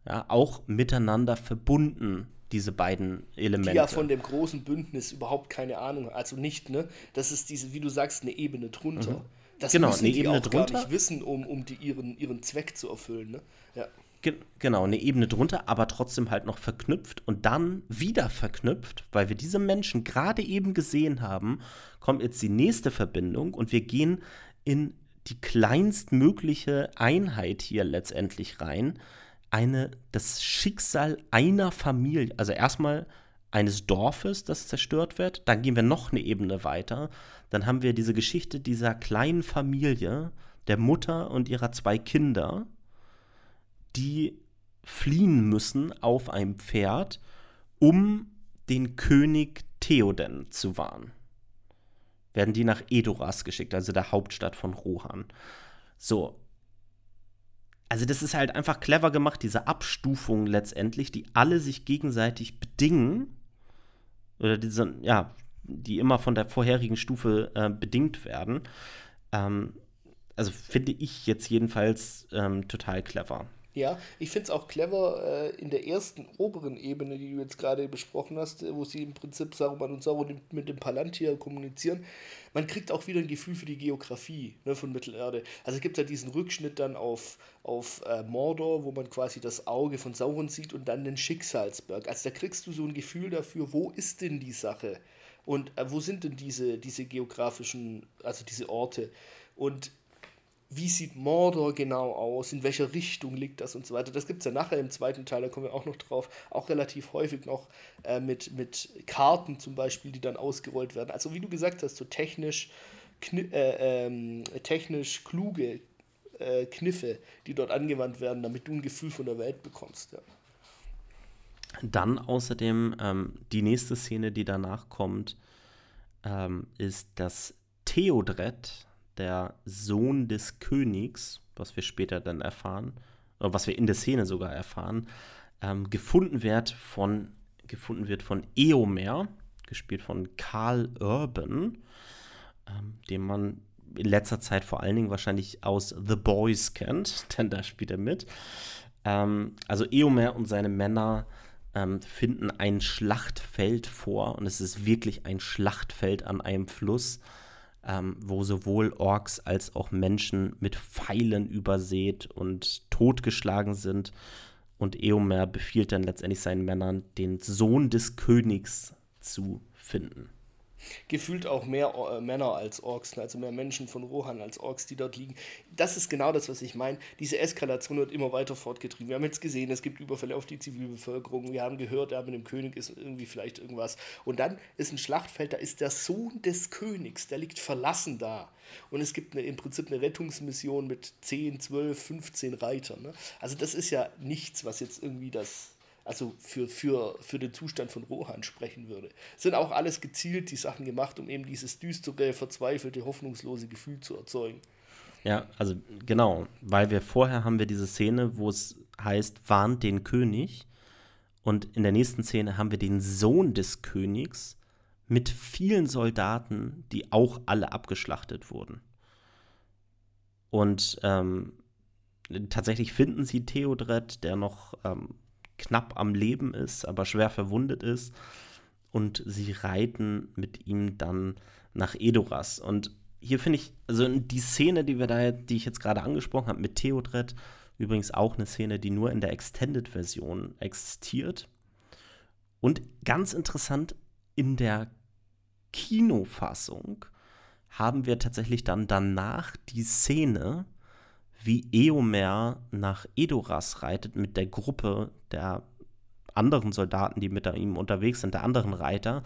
Ja, auch miteinander verbunden, diese beiden Elemente. Die ja von dem großen Bündnis überhaupt keine Ahnung, also nicht, ne? Das ist diese, wie du sagst, eine Ebene drunter. Mhm. Das genau, müssen eine die Ebene auch drunter. gar nicht wissen, um, um die, ihren, ihren Zweck zu erfüllen. Ne? Ja. Ge genau, eine Ebene drunter, aber trotzdem halt noch verknüpft und dann wieder verknüpft, weil wir diese Menschen gerade eben gesehen haben, kommt jetzt die nächste Verbindung und wir gehen in die kleinstmögliche Einheit hier letztendlich rein. Eine, das Schicksal einer Familie, also erstmal eines Dorfes, das zerstört wird. Dann gehen wir noch eine Ebene weiter. Dann haben wir diese Geschichte dieser kleinen Familie, der Mutter und ihrer zwei Kinder, die fliehen müssen auf einem Pferd, um den König Theoden zu warnen. Werden die nach Edoras geschickt, also der Hauptstadt von Rohan. So. Also, das ist halt einfach clever gemacht, diese Abstufung letztendlich, die alle sich gegenseitig bedingen oder diese, ja, die immer von der vorherigen Stufe äh, bedingt werden. Ähm, also finde ich jetzt jedenfalls ähm, total clever. Ja, ich finde es auch clever äh, in der ersten oberen Ebene, die du jetzt gerade besprochen hast, äh, wo sie im Prinzip Saruman und Sauron mit dem Palantir kommunizieren. Man kriegt auch wieder ein Gefühl für die Geografie ne, von Mittelerde. Also es gibt ja diesen Rückschnitt dann auf, auf äh, Mordor, wo man quasi das Auge von Sauron sieht und dann den Schicksalsberg. Also da kriegst du so ein Gefühl dafür, wo ist denn die Sache? Und äh, wo sind denn diese, diese geografischen, also diese Orte? Und wie sieht Mordor genau aus, in welcher Richtung liegt das und so weiter. Das gibt es ja nachher im zweiten Teil, da kommen wir auch noch drauf, auch relativ häufig noch äh, mit, mit Karten zum Beispiel, die dann ausgerollt werden. Also wie du gesagt hast, so technisch, äh, ähm, technisch kluge äh, Kniffe, die dort angewandt werden, damit du ein Gefühl von der Welt bekommst. Ja. Dann außerdem ähm, die nächste Szene, die danach kommt, ähm, ist, dass Theodred, der Sohn des Königs, was wir später dann erfahren, oder was wir in der Szene sogar erfahren, ähm, gefunden wird von gefunden wird von Eomer, gespielt von Karl Urban, ähm, den man in letzter Zeit vor allen Dingen wahrscheinlich aus The Boys kennt, denn da spielt er mit. Ähm, also Eomer und seine Männer ähm, finden ein Schlachtfeld vor und es ist wirklich ein Schlachtfeld an einem Fluss ähm, wo sowohl Orks als auch Menschen mit Pfeilen übersät und totgeschlagen sind. Und Eomer befiehlt dann letztendlich seinen Männern, den Sohn des Königs zu finden gefühlt auch mehr äh, Männer als Orks, also mehr Menschen von Rohan als Orks, die dort liegen. Das ist genau das, was ich meine. Diese Eskalation wird immer weiter fortgetrieben. Wir haben jetzt gesehen, es gibt Überfälle auf die Zivilbevölkerung. Wir haben gehört, ja, mit dem König ist irgendwie vielleicht irgendwas. Und dann ist ein Schlachtfeld, da ist der Sohn des Königs, der liegt verlassen da. Und es gibt eine, im Prinzip eine Rettungsmission mit 10, 12, 15 Reitern. Ne? Also das ist ja nichts, was jetzt irgendwie das also für, für, für den Zustand von Rohan sprechen würde. Sind auch alles gezielt die Sachen gemacht, um eben dieses düstere, verzweifelte, hoffnungslose Gefühl zu erzeugen. Ja, also genau, weil wir vorher haben wir diese Szene, wo es heißt, warnt den König. Und in der nächsten Szene haben wir den Sohn des Königs mit vielen Soldaten, die auch alle abgeschlachtet wurden. Und ähm, tatsächlich finden sie Theodred, der noch ähm, knapp am Leben ist, aber schwer verwundet ist. Und sie reiten mit ihm dann nach Edoras. Und hier finde ich, also die Szene, die wir da, die ich jetzt gerade angesprochen habe mit Theodred, übrigens auch eine Szene, die nur in der Extended-Version existiert. Und ganz interessant, in der Kinofassung haben wir tatsächlich dann danach die Szene, wie Eomer nach Edoras reitet mit der Gruppe der anderen Soldaten, die mit ihm unterwegs sind, der anderen Reiter.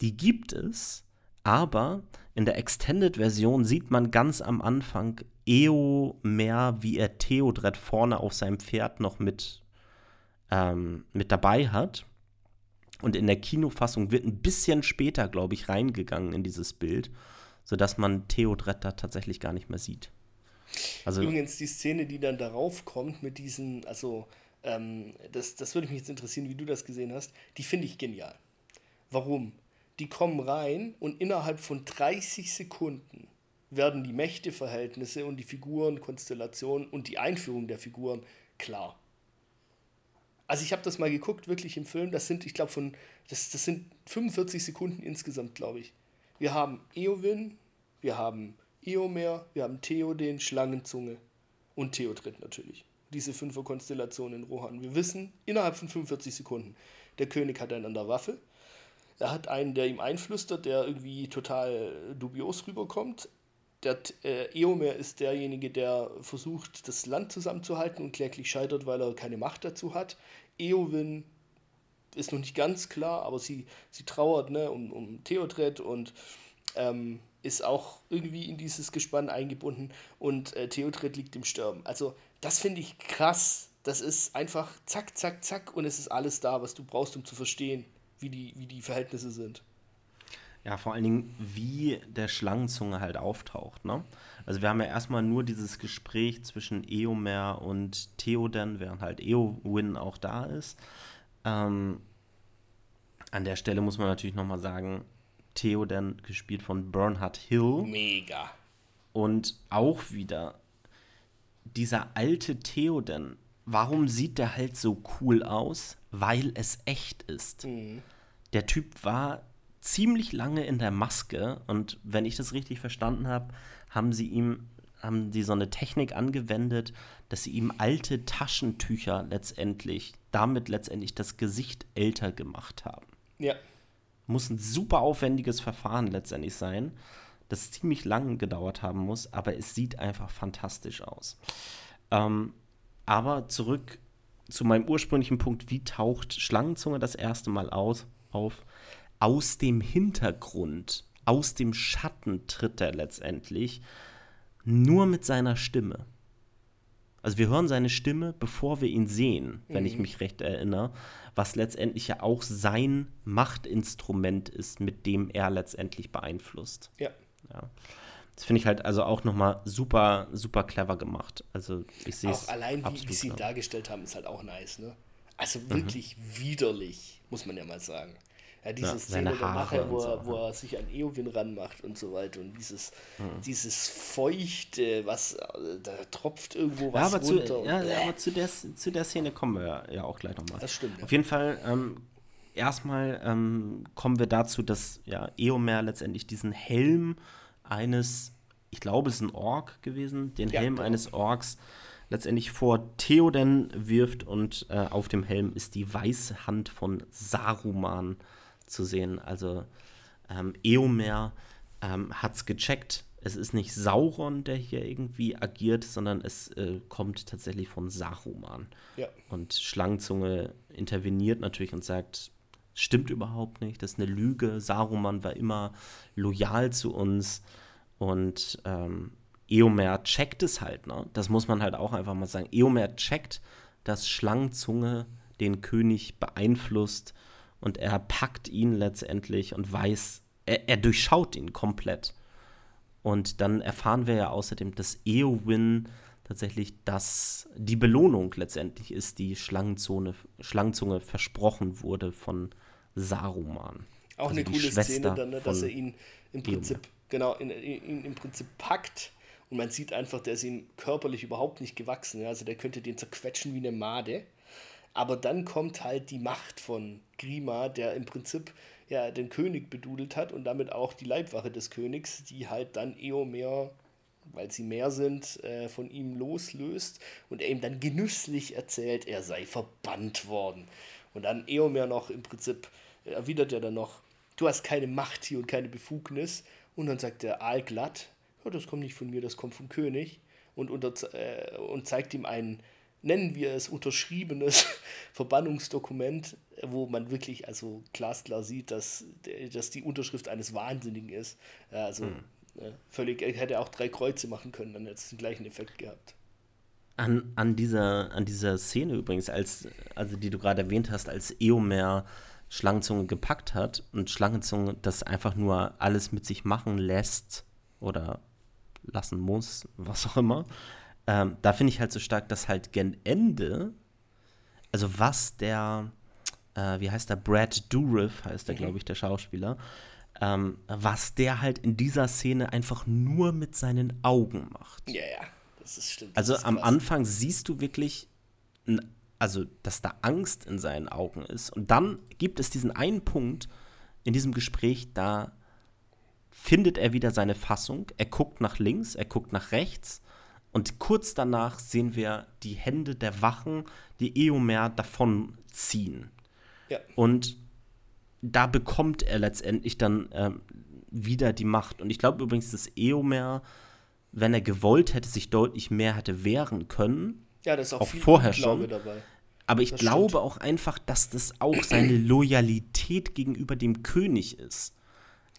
Die gibt es, aber in der Extended-Version sieht man ganz am Anfang Eomer, wie er Theodred vorne auf seinem Pferd noch mit, ähm, mit dabei hat. Und in der Kinofassung wird ein bisschen später, glaube ich, reingegangen in dieses Bild, sodass man Theodred da tatsächlich gar nicht mehr sieht. Also, Übrigens die Szene, die dann darauf kommt mit diesen, also ähm, das, das würde mich jetzt interessieren, wie du das gesehen hast, die finde ich genial. Warum? Die kommen rein und innerhalb von 30 Sekunden werden die Mächteverhältnisse und die Figuren, Konstellationen und die Einführung der Figuren klar. Also ich habe das mal geguckt, wirklich im Film, das sind, ich glaube, von, das, das sind 45 Sekunden insgesamt, glaube ich. Wir haben Eowyn, wir haben Eomer, wir haben Theoden, Schlangenzunge und Theodred natürlich. Diese Fünfer-Konstellation in Rohan. Wir wissen innerhalb von 45 Sekunden, der König hat einen an der Waffe. Er hat einen, der ihm einflüstert, der irgendwie total dubios rüberkommt. Der äh, Eomer ist derjenige, der versucht, das Land zusammenzuhalten und kläglich scheitert, weil er keine Macht dazu hat. Eowyn ist noch nicht ganz klar, aber sie, sie trauert ne, um, um Theodred und ähm, ist auch irgendwie in dieses Gespann eingebunden und äh, Theodred liegt im Sterben. Also das finde ich krass. Das ist einfach zack, zack, zack und es ist alles da, was du brauchst, um zu verstehen, wie die, wie die Verhältnisse sind. Ja, vor allen Dingen, wie der Schlangenzunge halt auftaucht. Ne? Also wir haben ja erstmal nur dieses Gespräch zwischen Eomer und Theoden, während halt Eowyn auch da ist. Ähm, an der Stelle muss man natürlich nochmal sagen, Theoden, gespielt von Bernhard Hill. Mega. Und auch wieder dieser alte Theoden. Warum sieht der halt so cool aus? Weil es echt ist. Mhm. Der Typ war ziemlich lange in der Maske und wenn ich das richtig verstanden habe, haben sie ihm haben die so eine Technik angewendet, dass sie ihm alte Taschentücher letztendlich damit letztendlich das Gesicht älter gemacht haben. Ja. Muss ein super aufwendiges Verfahren letztendlich sein, das ziemlich lang gedauert haben muss, aber es sieht einfach fantastisch aus. Ähm, aber zurück zu meinem ursprünglichen Punkt, wie taucht Schlangenzunge das erste Mal aus, auf? Aus dem Hintergrund, aus dem Schatten tritt er letztendlich nur mit seiner Stimme. Also wir hören seine Stimme, bevor wir ihn sehen, wenn mhm. ich mich recht erinnere, was letztendlich ja auch sein Machtinstrument ist, mit dem er letztendlich beeinflusst. Ja. ja. Das finde ich halt also auch nochmal super, super clever gemacht. Also ich sehe es. Auch allein, wie, wie sie ihn dargestellt haben, ist halt auch nice, ne? Also wirklich mhm. widerlich, muss man ja mal sagen. Ja, diese ja, Szene nachher, wo, er, so. wo er sich an Eowyn ranmacht und so weiter und dieses, mhm. dieses Feuchte, was da tropft irgendwo was ja, aber runter. Zu, ja, ja, aber zu der, zu der Szene kommen wir ja auch gleich nochmal. Das stimmt. Auf jeden Fall, ähm, erstmal ähm, kommen wir dazu, dass ja Eomer letztendlich diesen Helm eines, ich glaube, es ist ein Ork gewesen, den Helm genau. eines Orks letztendlich vor Theoden wirft und äh, auf dem Helm ist die weiße Hand von Saruman zu sehen. Also ähm, Eomer ähm, hat es gecheckt. Es ist nicht Sauron, der hier irgendwie agiert, sondern es äh, kommt tatsächlich von Saruman. Ja. Und Schlangenzunge interveniert natürlich und sagt, stimmt überhaupt nicht, das ist eine Lüge. Saruman war immer loyal zu uns und ähm, Eomer checkt es halt, ne? Das muss man halt auch einfach mal sagen. Eomer checkt, dass Schlangenzunge den König beeinflusst und er packt ihn letztendlich und weiß, er, er durchschaut ihn komplett. Und dann erfahren wir ja außerdem, dass Eowyn tatsächlich das, die Belohnung letztendlich ist, die Schlangenzunge, Schlangenzunge versprochen wurde von Saruman. Auch Also eine coole Schwester Szene dann, ne, dass er ihn im Prinzip, genau, in, ihn im Prinzip packt und man sieht einfach, der ist ihm körperlich überhaupt nicht gewachsen. Ja? Also der könnte den zerquetschen wie eine Made. Aber dann kommt halt die Macht von Grima, der im Prinzip ja den König bedudelt hat und damit auch die Leibwache des Königs, die halt dann Eomer, weil sie mehr sind, äh, von ihm loslöst und er ihm dann genüsslich erzählt, er sei verbannt worden. Und dann Eomer noch im Prinzip erwidert er dann noch, du hast keine Macht hier und keine Befugnis. Und dann sagt der Aal glatt, ja, das kommt nicht von mir, das kommt vom König. Und, unter, äh, und zeigt ihm ein, nennen wir es, unterschriebenes Verbannungsdokument, wo man wirklich also glasklar sieht, dass, dass die Unterschrift eines Wahnsinnigen ist. Also äh, völlig, er hätte auch drei Kreuze machen können, dann hätte es den gleichen Effekt gehabt. An, an, dieser, an dieser Szene übrigens, als, also die du gerade erwähnt hast, als Eomer Schlangenzunge gepackt hat und Schlangenzunge das einfach nur alles mit sich machen lässt oder lassen muss, was auch immer, ähm, da finde ich halt so stark, dass halt gen Ende, also was der, äh, wie heißt der, Brad Dourif heißt der, Mhm. glaube ich, der Schauspieler, ähm, was der halt in dieser Szene einfach nur mit seinen Augen macht. Ja, ja, das ist stimmt. das Also ist am. Anfang siehst du wirklich, also dass da Angst in seinen Augen ist. Und dann gibt es diesen einen Punkt in diesem Gespräch, da findet er wieder seine Fassung. Er guckt nach links, er guckt nach rechts. Und kurz danach sehen wir die Hände der Wachen, die Eomer davonziehen. Ja. Und da bekommt er letztendlich dann ähm, wieder die Macht. Und ich glaube übrigens, dass Eomer, wenn er gewollt hätte, sich deutlich mehr hätte wehren können. Ja, das ist auch, auch vorher schon. dabei. Aber ich Das glaube stimmt. auch einfach, dass das auch seine Loyalität gegenüber dem König ist.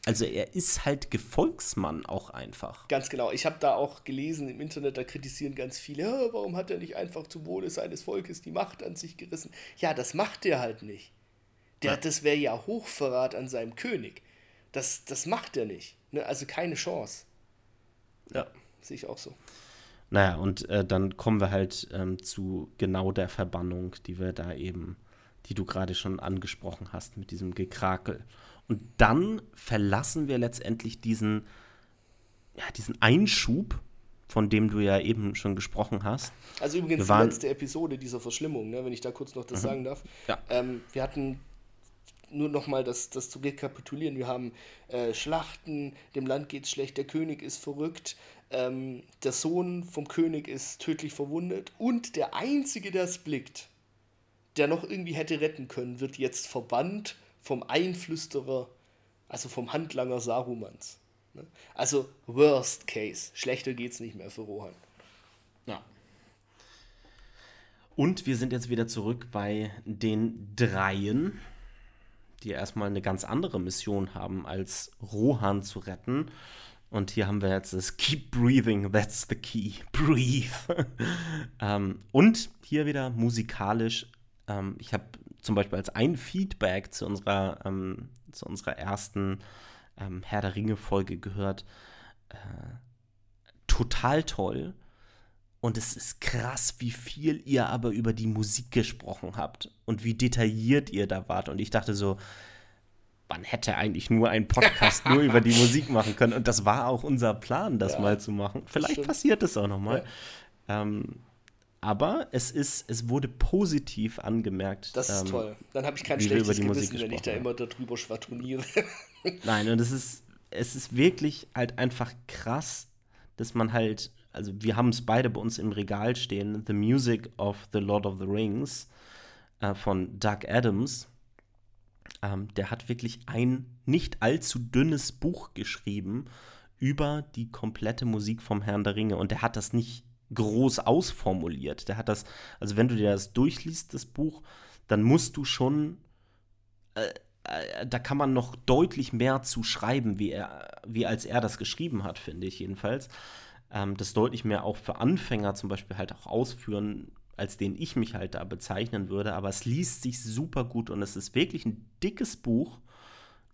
Also er ist halt Gefolgsmann auch einfach. Ganz genau. Ich habe da auch gelesen im Internet, da kritisieren ganz viele, "Ja, warum hat er nicht einfach zum Wohle seines Volkes die Macht an sich gerissen? Ja, das macht er halt nicht. Der, Das wäre ja Hochverrat an seinem König. Das, das macht er nicht. Ne? Also keine Chance. Ja, sehe ich auch so. Naja, und äh, dann kommen wir halt ähm, zu genau der Verbannung, die wir da eben, die du gerade schon angesprochen hast, mit diesem Gekrakel. Und dann verlassen wir letztendlich diesen, ja, diesen Einschub, von dem du ja eben schon gesprochen hast. Also übrigens Mhm. die letzte Episode dieser Verschlimmung, ne, wenn ich da kurz noch das sagen darf. Ja. Ähm, wir hatten nur nochmal das, das zu rekapitulieren. Wir haben äh, Schlachten, dem Land geht's schlecht, der König ist verrückt, ähm, der Sohn vom König ist tödlich verwundet und der Einzige, der es blickt, der noch irgendwie hätte retten können, wird jetzt verbannt vom Einflüsterer, also vom Handlanger Sarumans. Ne? Also Worst Case. Schlechter geht's nicht mehr für Rohan. Ja. Und wir sind jetzt wieder zurück bei den Dreien, die erstmal eine ganz andere Mission haben, als Rohan zu retten. Und hier haben wir jetzt das Keep breathing, that's the key. Breathe. ähm, und hier wieder musikalisch. Ähm, ich habe zum Beispiel als ein Feedback zu unserer, ähm, zu unserer ersten ähm, Herr der Ringe-Folge gehört. Äh, total toll. Und es ist krass, wie viel ihr aber über die Musik gesprochen habt und wie detailliert ihr da wart. Und ich dachte so, man hätte eigentlich nur einen Podcast nur über die Musik machen können. Und das war auch unser Plan, das Ja, mal zu machen. Vielleicht passiert es auch noch mal. Ähm, aber es ist, es wurde positiv angemerkt. Das ist ähm, toll. Dann habe ich kein schlechtes die Musik Gewissen, wenn ich da immer darüber schwadroniere. Nein, und es ist es ist wirklich halt einfach krass, dass man halt, also wir haben es beide bei uns im Regal stehen, The Music of the Lord of the Rings äh, von Doug Adams. Ähm, der hat wirklich ein nicht allzu dünnes Buch geschrieben über die komplette Musik vom Herrn der Ringe. Und der hat das nicht groß ausformuliert. Der hat das, also wenn du dir das durchliest, das Buch, dann musst du schon, äh, äh, da kann man noch deutlich mehr zu schreiben, wie, er, wie als er das geschrieben hat, finde ich jedenfalls. Ähm, das deutlich mehr auch für Anfänger zum Beispiel halt auch ausführen, als den ich mich halt da bezeichnen würde. Aber es liest sich super gut und es ist wirklich ein dickes Buch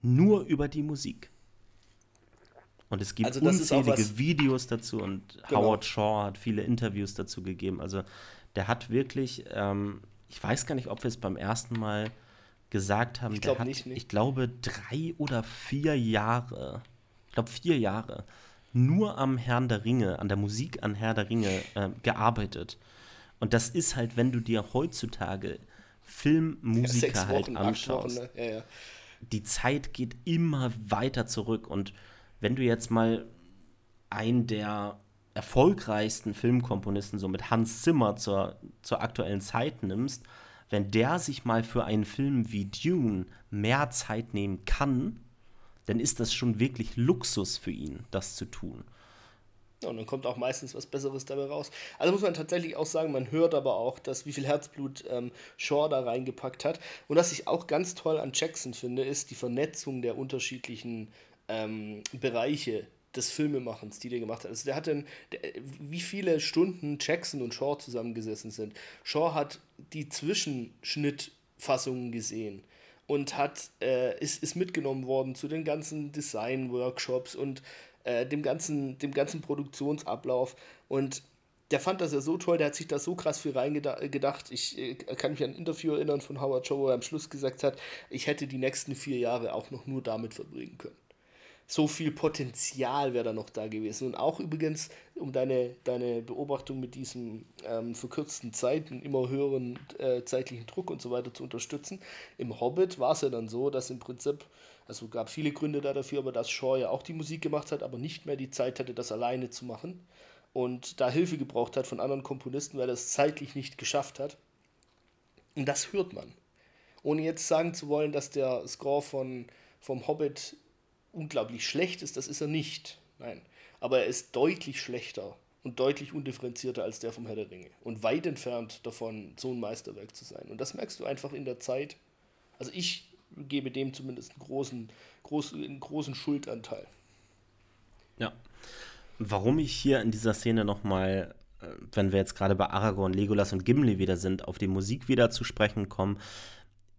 nur über die Musik. Und es gibt also unzählige Videos dazu und genau. Howard Shaw hat viele Interviews dazu gegeben. Also der hat wirklich, ähm, ich weiß gar nicht, ob wir es beim ersten Mal gesagt haben, ich der hat, nicht, nicht. ich glaube, drei oder vier Jahre, ich glaube vier Jahre, nur am Herrn der Ringe, an der Musik an Herr der Ringe äh, gearbeitet. Und das ist halt, wenn du dir heutzutage Filmmusiker ja, halt anschaust, Wochen, ne? ja, ja. die Zeit geht immer weiter zurück und wenn du jetzt mal einen der erfolgreichsten Filmkomponisten, so mit Hans Zimmer zur, zur aktuellen Zeit nimmst, wenn der sich mal für einen Film wie Dune mehr Zeit nehmen kann, dann ist das schon wirklich Luxus für ihn, das zu tun. Und dann kommt auch meistens was Besseres dabei raus. Also muss man tatsächlich auch sagen, man hört aber auch, dass wie viel Herzblut ähm, Shaw da reingepackt hat. Und was ich auch ganz toll an Jackson finde, ist die Vernetzung der unterschiedlichen ähm, Bereiche des Filmemachens, die der gemacht hat. Also der hat dann, wie viele Stunden Jackson und Shaw zusammengesessen sind. Shaw hat die Zwischenschnittfassungen gesehen und hat, äh, ist, ist mitgenommen worden zu den ganzen Design-Workshops und äh, dem, ganzen, dem ganzen Produktionsablauf. Und der fand das ja so toll, der hat sich da so krass viel reingedacht. Ich äh, kann mich an ein Interview erinnern von Howard Shaw, wo er am Schluss gesagt hat, ich hätte die nächsten vier Jahre auch noch nur damit verbringen können so viel Potenzial wäre da noch da gewesen. Und auch übrigens, um deine, deine Beobachtung mit diesem ähm, verkürzten Zeiten, immer höheren äh, zeitlichen Druck und so weiter zu unterstützen, im Hobbit war es ja dann so, dass im Prinzip, also gab viele Gründe da dafür, aber dass Shaw ja auch die Musik gemacht hat, aber nicht mehr die Zeit hatte, das alleine zu machen und da Hilfe gebraucht hat von anderen Komponisten, weil er es zeitlich nicht geschafft hat. Und das hört man. Ohne jetzt sagen zu wollen, dass der Score von, vom Hobbit unglaublich schlecht ist, das ist er nicht. Nein. Aber er ist deutlich schlechter und deutlich undifferenzierter als der vom Herr der Ringe. Und weit entfernt davon, so ein Meisterwerk zu sein. Und das merkst du einfach in der Zeit. Also ich gebe dem zumindest einen großen, großen, einen großen Schuldanteil. Ja. Warum ich hier in dieser Szene nochmal, äh, wenn wir jetzt gerade bei Aragorn, Legolas und Gimli wieder sind, auf die Musik wieder zu sprechen kommen,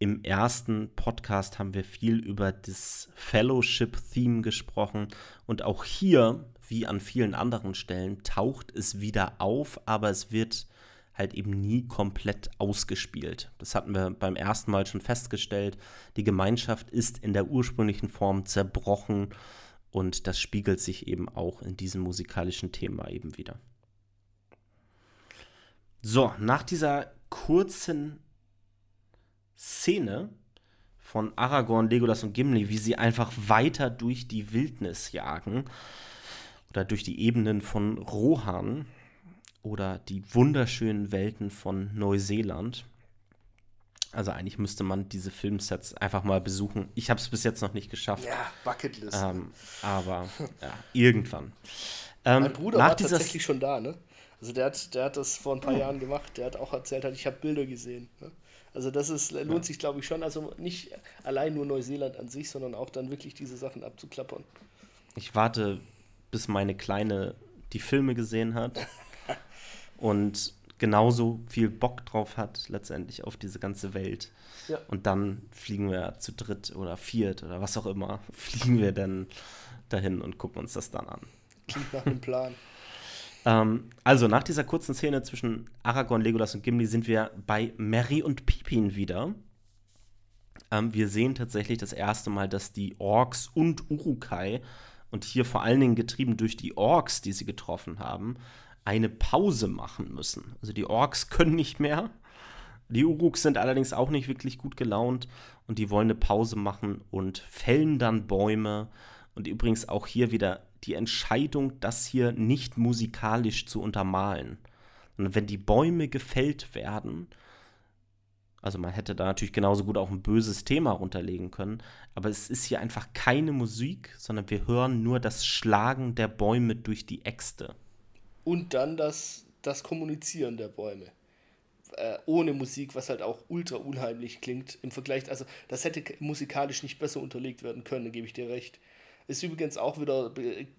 im ersten Podcast haben wir viel über das Fellowship-Theme gesprochen und auch hier, wie an vielen anderen Stellen, taucht es wieder auf, aber es wird halt eben nie komplett ausgespielt. Das hatten wir beim ersten Mal schon festgestellt. Die Gemeinschaft ist in der ursprünglichen Form zerbrochen und das spiegelt sich eben auch in diesem musikalischen Thema eben wieder. So, nach dieser kurzen Szene von Aragorn, Legolas und Gimli, wie sie einfach weiter durch die Wildnis jagen oder durch die Ebenen von Rohan oder die wunderschönen Welten von Neuseeland. Also eigentlich müsste man diese Filmsets einfach mal besuchen. Ich habe es bis jetzt noch nicht geschafft. Ja, Bucketlist. Ähm, aber ja, irgendwann. Ähm, mein Bruder war tatsächlich schon da, ne? Also der hat, der hat das vor ein paar oh. Jahren gemacht. Der hat auch erzählt, ich habe Bilder gesehen. Ne? Also das ist, lohnt ja. sich, glaube ich, schon. Also nicht allein nur Neuseeland an sich, sondern auch dann wirklich diese Sachen abzuklappern. Ich warte, bis meine Kleine die Filme gesehen hat und genauso viel Bock drauf hat, letztendlich auf diese ganze Welt. Ja. Und dann fliegen wir zu dritt oder viert oder was auch immer, fliegen wir dann dahin und gucken uns das dann an. Klingt nach einem Plan. Ähm, also, nach dieser kurzen Szene zwischen Aragorn, Legolas und Gimli sind wir bei Merry und Pippin wieder. Ähm, wir sehen tatsächlich das erste Mal, dass die Orks und Urukai, und hier vor allen Dingen getrieben durch die Orks, die sie getroffen haben, eine Pause machen müssen. Also die Orks können nicht mehr. Die Uruks sind allerdings auch nicht wirklich gut gelaunt und die wollen eine Pause machen und fällen dann Bäume Und übrigens auch hier wieder die Entscheidung, das hier nicht musikalisch zu untermalen. Und wenn die Bäume gefällt werden, also man hätte da natürlich genauso gut auch ein böses Thema runterlegen können, aber es ist hier einfach keine Musik, sondern wir hören nur das Schlagen der Bäume durch die Äxte. Und dann das, das Kommunizieren der Bäume. Äh, ohne Musik, was halt auch ultra unheimlich klingt im Vergleich. Also das hätte musikalisch nicht besser unterlegt werden können, gebe ich dir recht. Ist übrigens auch wieder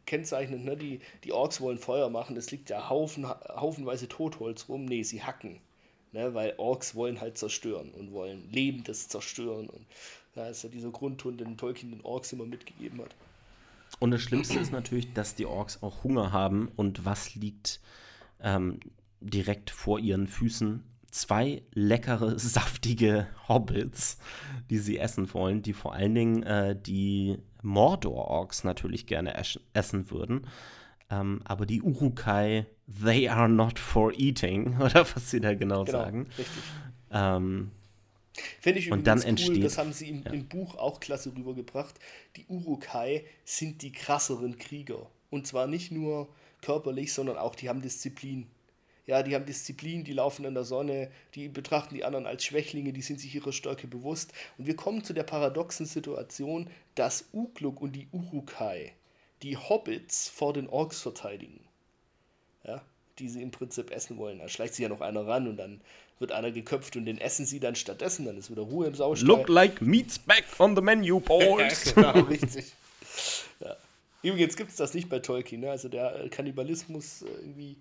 kennzeichnend, ne? die, die Orks wollen Feuer machen, es liegt ja Haufen, haufenweise Totholz rum. Nee, sie hacken. Ne? Weil Orks wollen halt zerstören und wollen Lebendes zerstören. Und da ist ja dieser Grundton, den Tolkien den Orks immer mitgegeben hat. Und das Schlimmste ist natürlich, dass die Orks auch Hunger haben und was liegt ähm, direkt vor ihren Füßen? Zwei leckere, saftige Hobbits, die sie essen wollen, die vor allen Dingen äh, die Mordor-Orks natürlich gerne essen würden. Ähm, aber die Urukai, they are not for eating, oder was sie da genau, genau sagen. Richtig. Ähm, Finde ich und dann cool, entsteht, das haben sie im, ja. im, Buch auch klasse rübergebracht. Die Urukai sind die krasseren Krieger. Und zwar nicht nur körperlich, sondern auch, die haben Disziplin. Ja, die haben Disziplin, die laufen in der Sonne, die betrachten die anderen als Schwächlinge, die sind sich ihrer Stärke bewusst. Und wir kommen zu der paradoxen Situation, dass Ugluk und die Urukai die Hobbits vor den Orks verteidigen. Ja, die sie im Prinzip essen wollen. Da schleicht sich ja noch einer ran und dann wird einer geköpft und den essen sie dann stattdessen. Dann ist wieder Ruhe im Saustall. Look like meat's back on the menu, boys. genau, richtig. Ja. Übrigens gibt es das nicht bei Tolkien. Ne? Also der Kannibalismus äh, irgendwie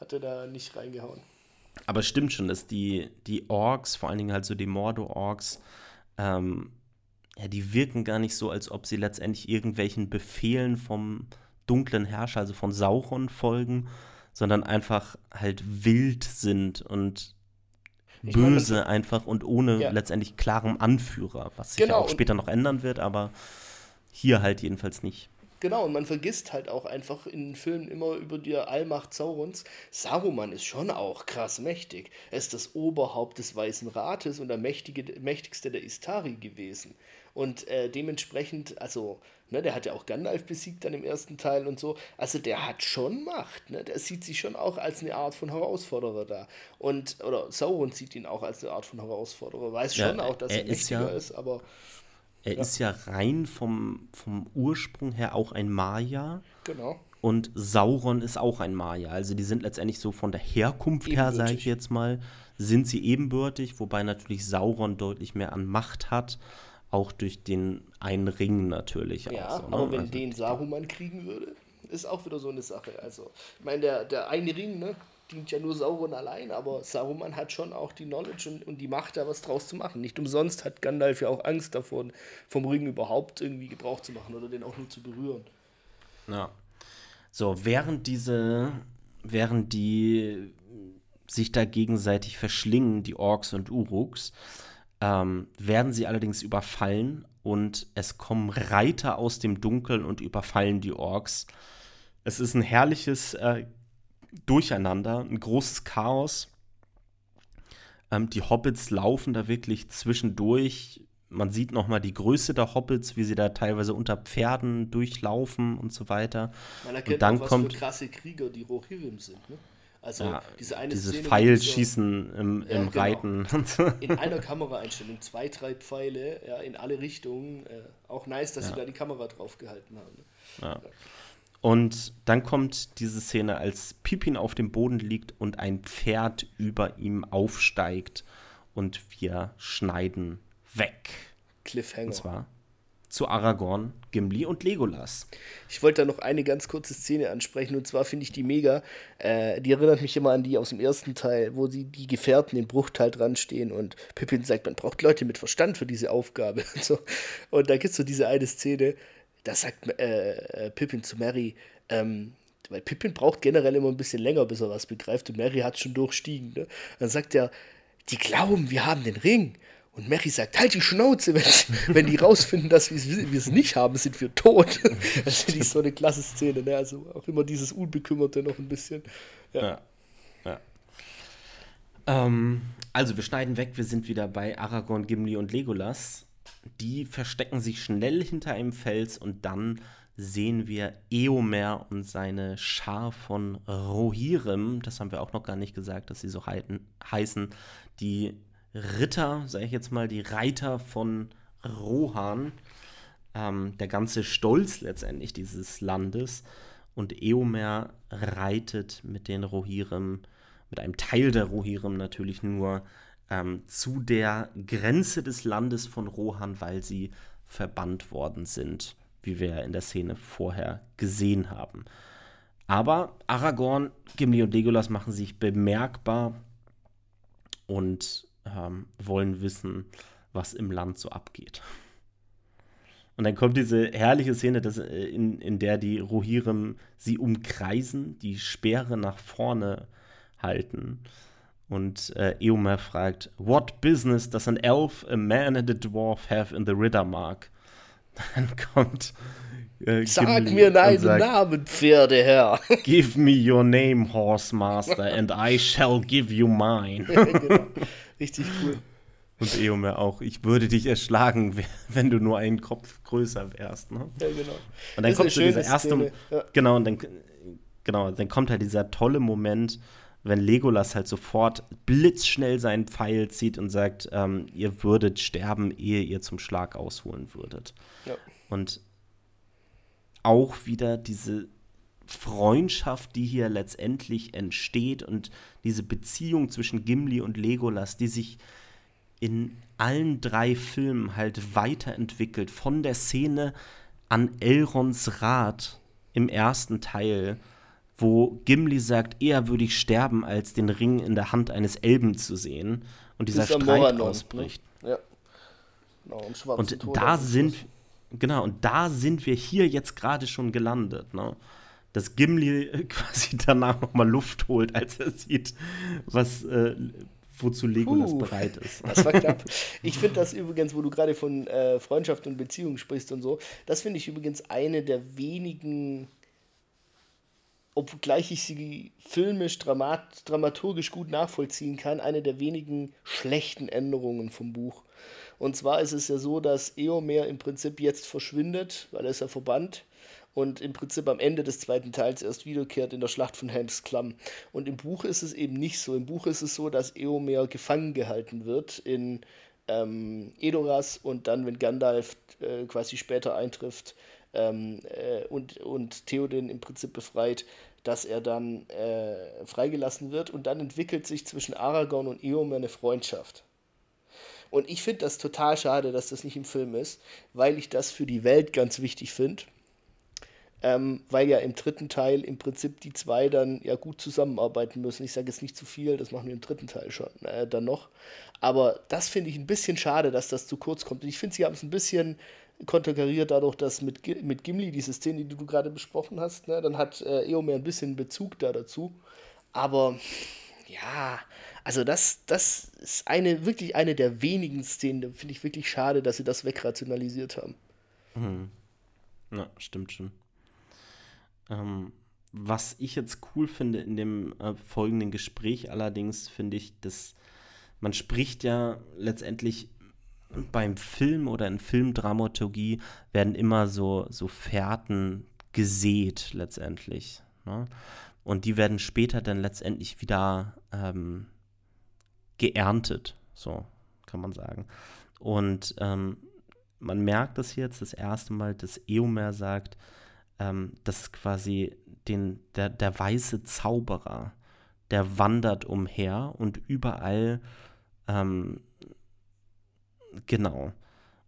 hat er da nicht reingehauen. Aber stimmt schon, dass die, die Orks, vor allen Dingen halt so die Mordo-Orks, ähm, ja, die wirken gar nicht so, als ob sie letztendlich irgendwelchen Befehlen vom dunklen Herrscher, also von Sauron, folgen, sondern einfach halt wild sind und ich böse meine, einfach und ohne ja. letztendlich klarem Anführer, was sich genau, ja auch später noch ändern wird, aber hier halt jedenfalls nicht. Genau, und man vergisst halt auch einfach in den Filmen immer über die Allmacht Saurons. Saruman ist schon auch krass mächtig. Er ist das Oberhaupt des Weißen Rates und der mächtige, mächtigste der Istari gewesen. Und äh, dementsprechend, also, ne, der hat ja auch Gandalf besiegt dann im ersten Teil und so. Also der hat schon Macht. Ne? Der sieht sich schon auch als eine Art von Herausforderer da. Und, oder Sauron sieht ihn auch als eine Art von Herausforderer. Weiß schon ja, auch, dass er, er mächtiger ist, ja, ist aber. Er ja. ist ja rein vom, vom Ursprung her auch ein Maya. Genau. Und Sauron ist auch ein Maya. Also die sind letztendlich so von der Herkunft her, sage ich jetzt mal, sind sie ebenbürtig, wobei natürlich Sauron deutlich mehr an Macht hat. Auch durch den einen Ring natürlich. Ja, so, ne? aber wenn also, den Saruman kriegen würde, ist auch wieder so eine Sache. Also, ich meine, der, der eine Ring, ne? Dient ja nur Sauron allein, aber Saruman hat schon auch die Knowledge und, und die Macht, da was draus zu machen. Nicht umsonst hat Gandalf ja auch Angst davor, vom Ring überhaupt irgendwie Gebrauch zu machen oder den auch nur zu berühren. Ja. So, während diese, während die sich da gegenseitig verschlingen, die Orks und Uruks, ähm, werden sie allerdings überfallen und es kommen Reiter aus dem Dunkeln und überfallen die Orks. Es ist ein herrliches äh, Durcheinander, ein großes Chaos. Ähm, die Hobbits laufen da wirklich zwischendurch. Man sieht noch mal die Größe der Hobbits, wie sie da teilweise unter Pferden durchlaufen und so weiter. Man erkennt und dann auch, was kommt, für krasse Krieger die Rohirrim sind. Ne? Also ja, diese eine Dieses Szene, Pfeilschießen im, ja, im genau. Reiten. in einer Kameraeinstellung, zwei, drei Pfeile ja, in alle Richtungen. Äh, auch nice, dass ja. sie da die Kamera drauf gehalten haben. Ne? Und dann kommt diese Szene, als Pippin auf dem Boden liegt und ein Pferd über ihm aufsteigt und wir schneiden weg. Cliffhanger. Und zwar zu Aragorn, Gimli und Legolas. Ich wollte da noch eine ganz kurze Szene ansprechen und zwar finde ich die mega. Äh, die erinnert mich immer an die aus dem ersten Teil, wo sie die Gefährten im Bruchteil dran stehen und Pippin sagt, man braucht Leute mit Verstand für diese Aufgabe und so. Und da gibt es so diese eine Szene, da sagt äh, äh, Pippin zu Mary, ähm, weil Pippin braucht generell immer ein bisschen länger, bis er was begreift und Mary hat schon durchstiegen. Ne? Dann sagt er, die glauben, wir haben den Ring. Und Mary sagt, halt die Schnauze, wenn, wenn die rausfinden, dass wir es nicht haben, sind wir tot. Das finde ich so eine klasse Szene. Ne? Also auch immer dieses Unbekümmerte noch ein bisschen. Ja. ja. ja. Ähm, also wir schneiden weg, wir sind wieder bei Aragorn, Gimli und Legolas. Die verstecken sich schnell hinter einem Fels und dann sehen wir Eomer und seine Schar von Rohirrim, das haben wir auch noch gar nicht gesagt, dass sie so heiten, heißen, die Ritter, sage ich jetzt mal, die Reiter von Rohan, ähm, der ganze Stolz letztendlich dieses Landes. Und Eomer reitet mit den Rohirrim, mit einem Teil der Rohirrim natürlich nur ähm, zu der Grenze des Landes von Rohan, weil sie verbannt worden sind wie wir in der Szene vorher gesehen haben. Aber Aragorn, Gimli und Legolas machen sich bemerkbar und ähm, wollen wissen, was im Land so abgeht. Und dann kommt diese herrliche Szene, dass, äh, in, in der die Rohirrim sie umkreisen, die Speere nach vorne halten. Und äh, Eomer fragt, What business does an elf, a man and a dwarf have in the Riddermark? Dann kommt. Äh, Sag mir deinen sagt, Namen, Pferdeherr. Give me your name, Horse Master, and I shall give you mine. genau. Richtig cool. Und Eomer auch, ich würde dich erschlagen, wenn du nur einen Kopf größer wärst. Ne? Ja, genau. Und dann kommt so dieser erste. Ja. Genau, und dann, genau, dann kommt halt dieser tolle Moment, wenn Legolas halt sofort blitzschnell seinen Pfeil zieht und sagt, ähm, ihr würdet sterben, ehe ihr zum Schlag ausholen würdet. Ja. Und auch wieder diese Freundschaft, die hier letztendlich entsteht und diese Beziehung zwischen Gimli und Legolas, die sich in allen drei Filmen halt weiterentwickelt. Von der Szene an Elrons Rat im ersten Teil wo Gimli sagt, eher würde ich sterben, als den Ring in der Hand eines Elben zu sehen und dieser Streit Moranon, ne? ausbricht. Ne? Ja. Genau, und da sind genau und da sind wir hier jetzt gerade schon gelandet, ne? Dass Gimli quasi danach noch mal Luft holt, als er sieht, was äh, wozu Legolas Puh, bereit ist. Das war knapp. Ich finde das übrigens, wo du gerade von äh, Freundschaft und Beziehung sprichst und so, das finde ich übrigens eine der wenigen obgleich ich sie filmisch, dramat, dramaturgisch gut nachvollziehen kann, eine der wenigen schlechten Änderungen vom Buch. Und zwar ist es ja so, dass Eomer im Prinzip jetzt verschwindet, weil er ist ja verbannt und im Prinzip am Ende des zweiten Teils erst wiederkehrt in der Schlacht von Helms Klamm. Und im Buch ist es eben nicht so. Im Buch ist es so, dass Eomer gefangen gehalten wird in ähm, Edoras und dann, wenn Gandalf äh, quasi später eintrifft ähm, äh, und, und Theoden im Prinzip befreit, dass er dann äh, freigelassen wird und dann entwickelt sich zwischen Aragorn und Eomer eine Freundschaft. Und ich finde das total schade, dass das nicht im Film ist, weil ich das für die Welt ganz wichtig finde. Ähm, weil ja im dritten Teil im Prinzip die zwei dann ja gut zusammenarbeiten müssen. Ich sage jetzt nicht zu viel, das machen wir im dritten Teil schon äh, dann noch. Aber das finde ich ein bisschen schade, dass das zu kurz kommt. Und ich finde, sie haben es ein bisschen konterkariert dadurch, dass mit, mit Gimli diese Szene, die du gerade besprochen hast, ne, dann hat äh, Eomer ein bisschen Bezug da dazu. Aber ja, also das, das ist eine, wirklich eine der wenigen Szenen, da finde ich wirklich schade, dass sie das wegrationalisiert haben. Mhm. Ja, stimmt schon. Ähm, was ich jetzt cool finde in dem äh, folgenden Gespräch allerdings, finde ich, dass man spricht ja letztendlich beim Film oder in Filmdramaturgie werden immer so, so Fährten gesät letztendlich. Ne? Und die werden später dann letztendlich wieder ähm, geerntet, so kann man sagen. Und ähm, man merkt das jetzt das erste Mal, dass Eomer sagt, ähm, dass quasi den, der, der weiße Zauberer, der wandert umher und überall ähm, Genau.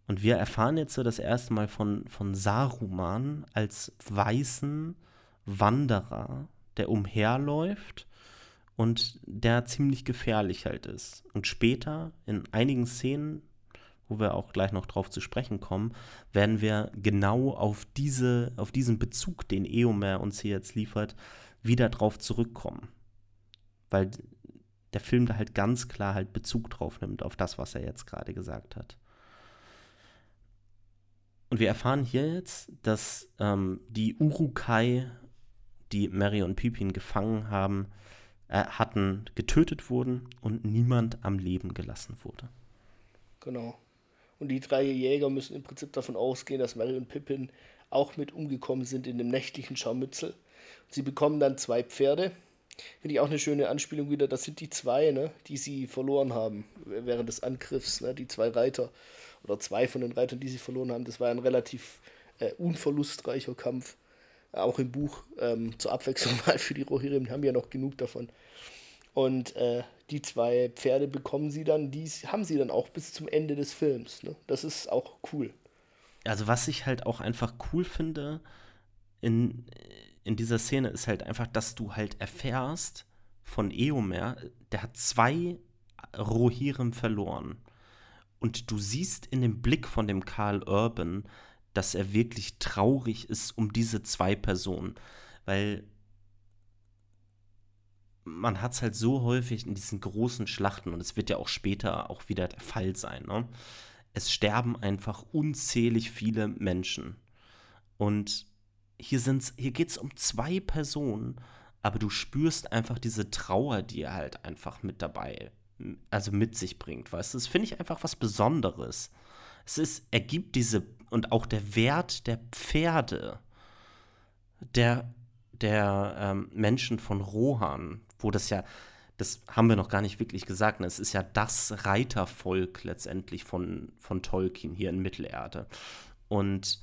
Und wir erfahren jetzt so das erste Mal von, von Saruman als weißen Wanderer, der umherläuft und der ziemlich gefährlich halt ist. Und später, in einigen Szenen, wo wir auch gleich noch drauf zu sprechen kommen, werden wir genau auf, diese, auf diesen Bezug, den Eomer uns hier jetzt liefert, wieder drauf zurückkommen. Weil der Film da halt ganz klar halt Bezug drauf nimmt, auf das, was er jetzt gerade gesagt hat. Und wir erfahren hier jetzt, dass ähm, die Urukai, die Mary und Pippin gefangen haben, äh, hatten, getötet wurden und niemand am Leben gelassen wurde. Genau. Und die drei Jäger müssen im Prinzip davon ausgehen, dass Mary und Pippin auch mit umgekommen sind in dem nächtlichen Scharmützel. Sie bekommen dann zwei Pferde. Finde ich auch eine schöne Anspielung wieder. Das sind die zwei, ne, die sie verloren haben während des Angriffs. Ne, die zwei Reiter oder zwei von den Reitern, die sie verloren haben. Das war ein relativ äh, unverlustreicher Kampf. Auch im Buch ähm, zur Abwechslung mal für die Rohirrim. Die haben ja noch genug davon. Und äh, die zwei Pferde bekommen sie dann, die haben sie dann auch bis zum Ende des Films. Ne? Das ist auch cool. Also was ich halt auch einfach cool finde in, in dieser Szene ist halt einfach, dass du halt erfährst von Eomer, der hat zwei Rohirrim verloren. Und du siehst in dem Blick von dem Karl Urban, dass er wirklich traurig ist um diese zwei Personen. Weil man hat es halt so häufig in diesen großen Schlachten, und es wird ja auch später auch wieder der Fall sein, ne? es sterben einfach unzählig viele Menschen. Und hier, hier geht es um zwei Personen, aber du spürst einfach diese Trauer, die er halt einfach mit dabei, also mit sich bringt, weißt du? Das finde ich einfach was Besonderes. Es ist, er diese, und auch der Wert der Pferde, der, der ähm, Menschen von Rohan, wo das ja, das haben wir noch gar nicht wirklich gesagt, ne? es ist ja das Reitervolk letztendlich von, von Tolkien hier in Mittelerde. Und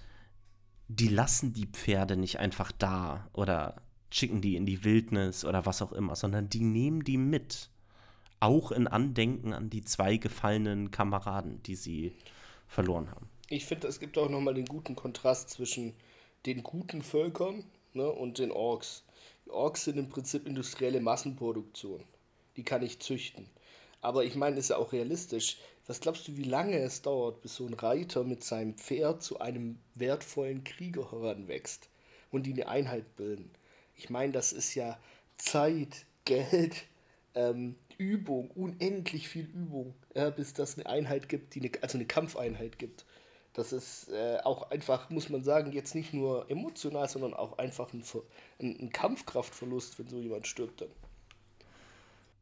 die lassen die Pferde nicht einfach da oder schicken die in die Wildnis oder was auch immer, sondern die nehmen die mit. Auch in Andenken an die zwei gefallenen Kameraden, die sie verloren haben. Ich finde, es gibt auch nochmal den guten Kontrast zwischen den guten Völkern ne, und den Orks. Orks sind im Prinzip industrielle Massenproduktion. Die kann ich züchten. Aber ich meine, es ist ja auch realistisch. Was glaubst du, wie lange es dauert, bis so ein Reiter mit seinem Pferd zu einem wertvollen Krieger heranwächst und die eine Einheit bilden? Ich meine, das ist ja Zeit, Geld, ähm, Übung, unendlich viel Übung, ja, bis das eine Einheit gibt, die eine, also eine Kampfeinheit gibt. Das ist äh, auch einfach, muss man sagen, jetzt nicht nur emotional, sondern auch einfach ein, ein, ein Kampfkraftverlust, wenn so jemand stirbt dann.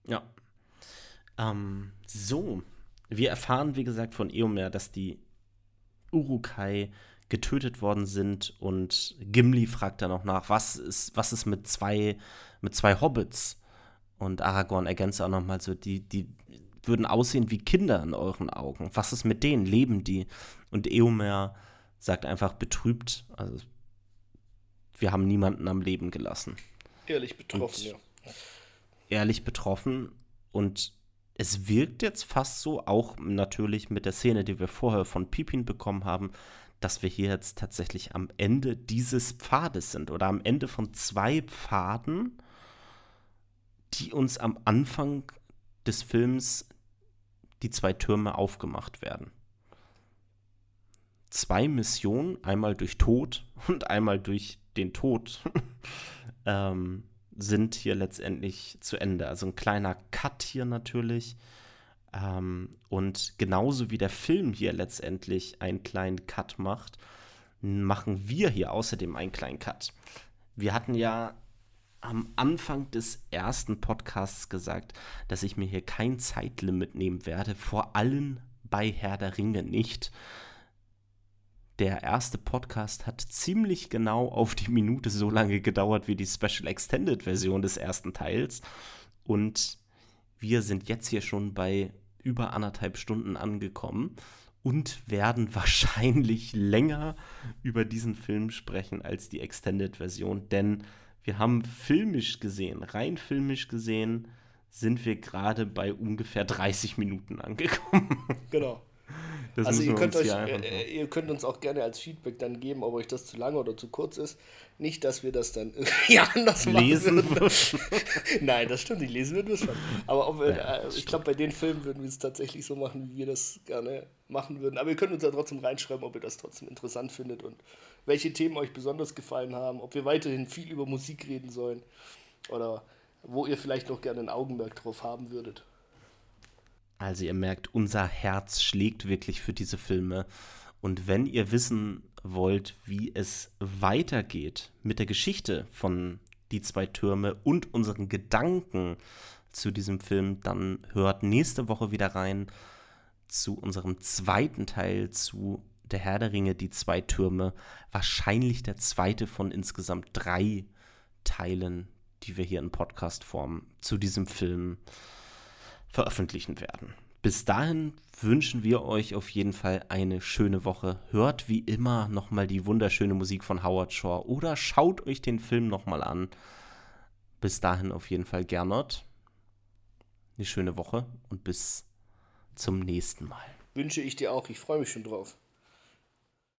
Ja. Ähm, so, wir erfahren, wie gesagt, von Eomer, dass die Urukai getötet worden sind und Gimli fragt dann auch nach, was ist, was ist mit zwei, mit zwei Hobbits? Und Aragorn ergänzt auch nochmal so, die, die würden aussehen wie Kinder in euren Augen. Was ist mit denen? Leben die? Und Eomer sagt einfach betrübt, also wir haben niemanden am Leben gelassen. Ehrlich betroffen, und ja. Ehrlich betroffen und es wirkt jetzt fast so, auch natürlich mit der Szene, die wir vorher von Pipin bekommen haben, dass wir hier jetzt tatsächlich am Ende dieses Pfades sind oder am Ende von zwei Pfaden, die uns am Anfang des Films die zwei Türme aufgemacht werden. Zwei Missionen, einmal durch Tod und einmal durch den Tod, ähm, sind hier letztendlich zu Ende. Also ein kleiner Cut hier natürlich. Ähm, und genauso wie der Film hier letztendlich einen kleinen Cut macht, machen wir hier außerdem einen kleinen Cut. Wir hatten ja am Anfang des ersten Podcasts gesagt, dass ich mir hier kein Zeitlimit nehmen werde, vor allem bei Herr der Ringe nicht. Der erste Podcast hat ziemlich genau auf die Minute so lange gedauert wie die Special Extended Version des ersten Teils. Und wir sind jetzt hier schon bei über anderthalb Stunden angekommen und werden wahrscheinlich länger über diesen Film sprechen als die Extended Version, denn wir haben filmisch gesehen, rein filmisch gesehen, sind wir gerade bei ungefähr 30 Minuten angekommen. Genau. Das also ihr könnt, euch, äh, ihr könnt uns auch gerne als Feedback dann geben, ob euch das zu lange oder zu kurz ist. Nicht, dass wir das dann irgendwie anders lesen machen Nein, das stimmt, nicht. Lesen würden wir es schon. Aber wir, ja, äh, ich glaube, bei den Filmen würden wir es tatsächlich so machen, wie wir das gerne machen würden. Aber ihr könnt uns ja trotzdem reinschreiben, ob ihr das trotzdem interessant findet und welche Themen euch besonders gefallen haben, ob wir weiterhin viel über Musik reden sollen oder wo ihr vielleicht noch gerne ein Augenmerk drauf haben würdet. Also ihr merkt, unser Herz schlägt wirklich für diese Filme. Und wenn ihr wissen wollt, wie es weitergeht mit der Geschichte von Die zwei Türme und unseren Gedanken zu diesem Film, dann hört nächste Woche wieder rein zu unserem zweiten Teil zu Der Herr der Ringe, die zwei Türme, wahrscheinlich der zweite von insgesamt drei Teilen, die wir hier in Podcast-Form zu diesem Film veröffentlichen werden. Bis dahin wünschen wir euch auf jeden Fall eine schöne Woche. Hört wie immer nochmal die wunderschöne Musik von Howard Shaw oder schaut euch den Film nochmal an. Bis dahin auf jeden Fall Gernot. Eine schöne Woche und bis zum nächsten Mal. Wünsche ich dir auch. Ich freue mich schon drauf.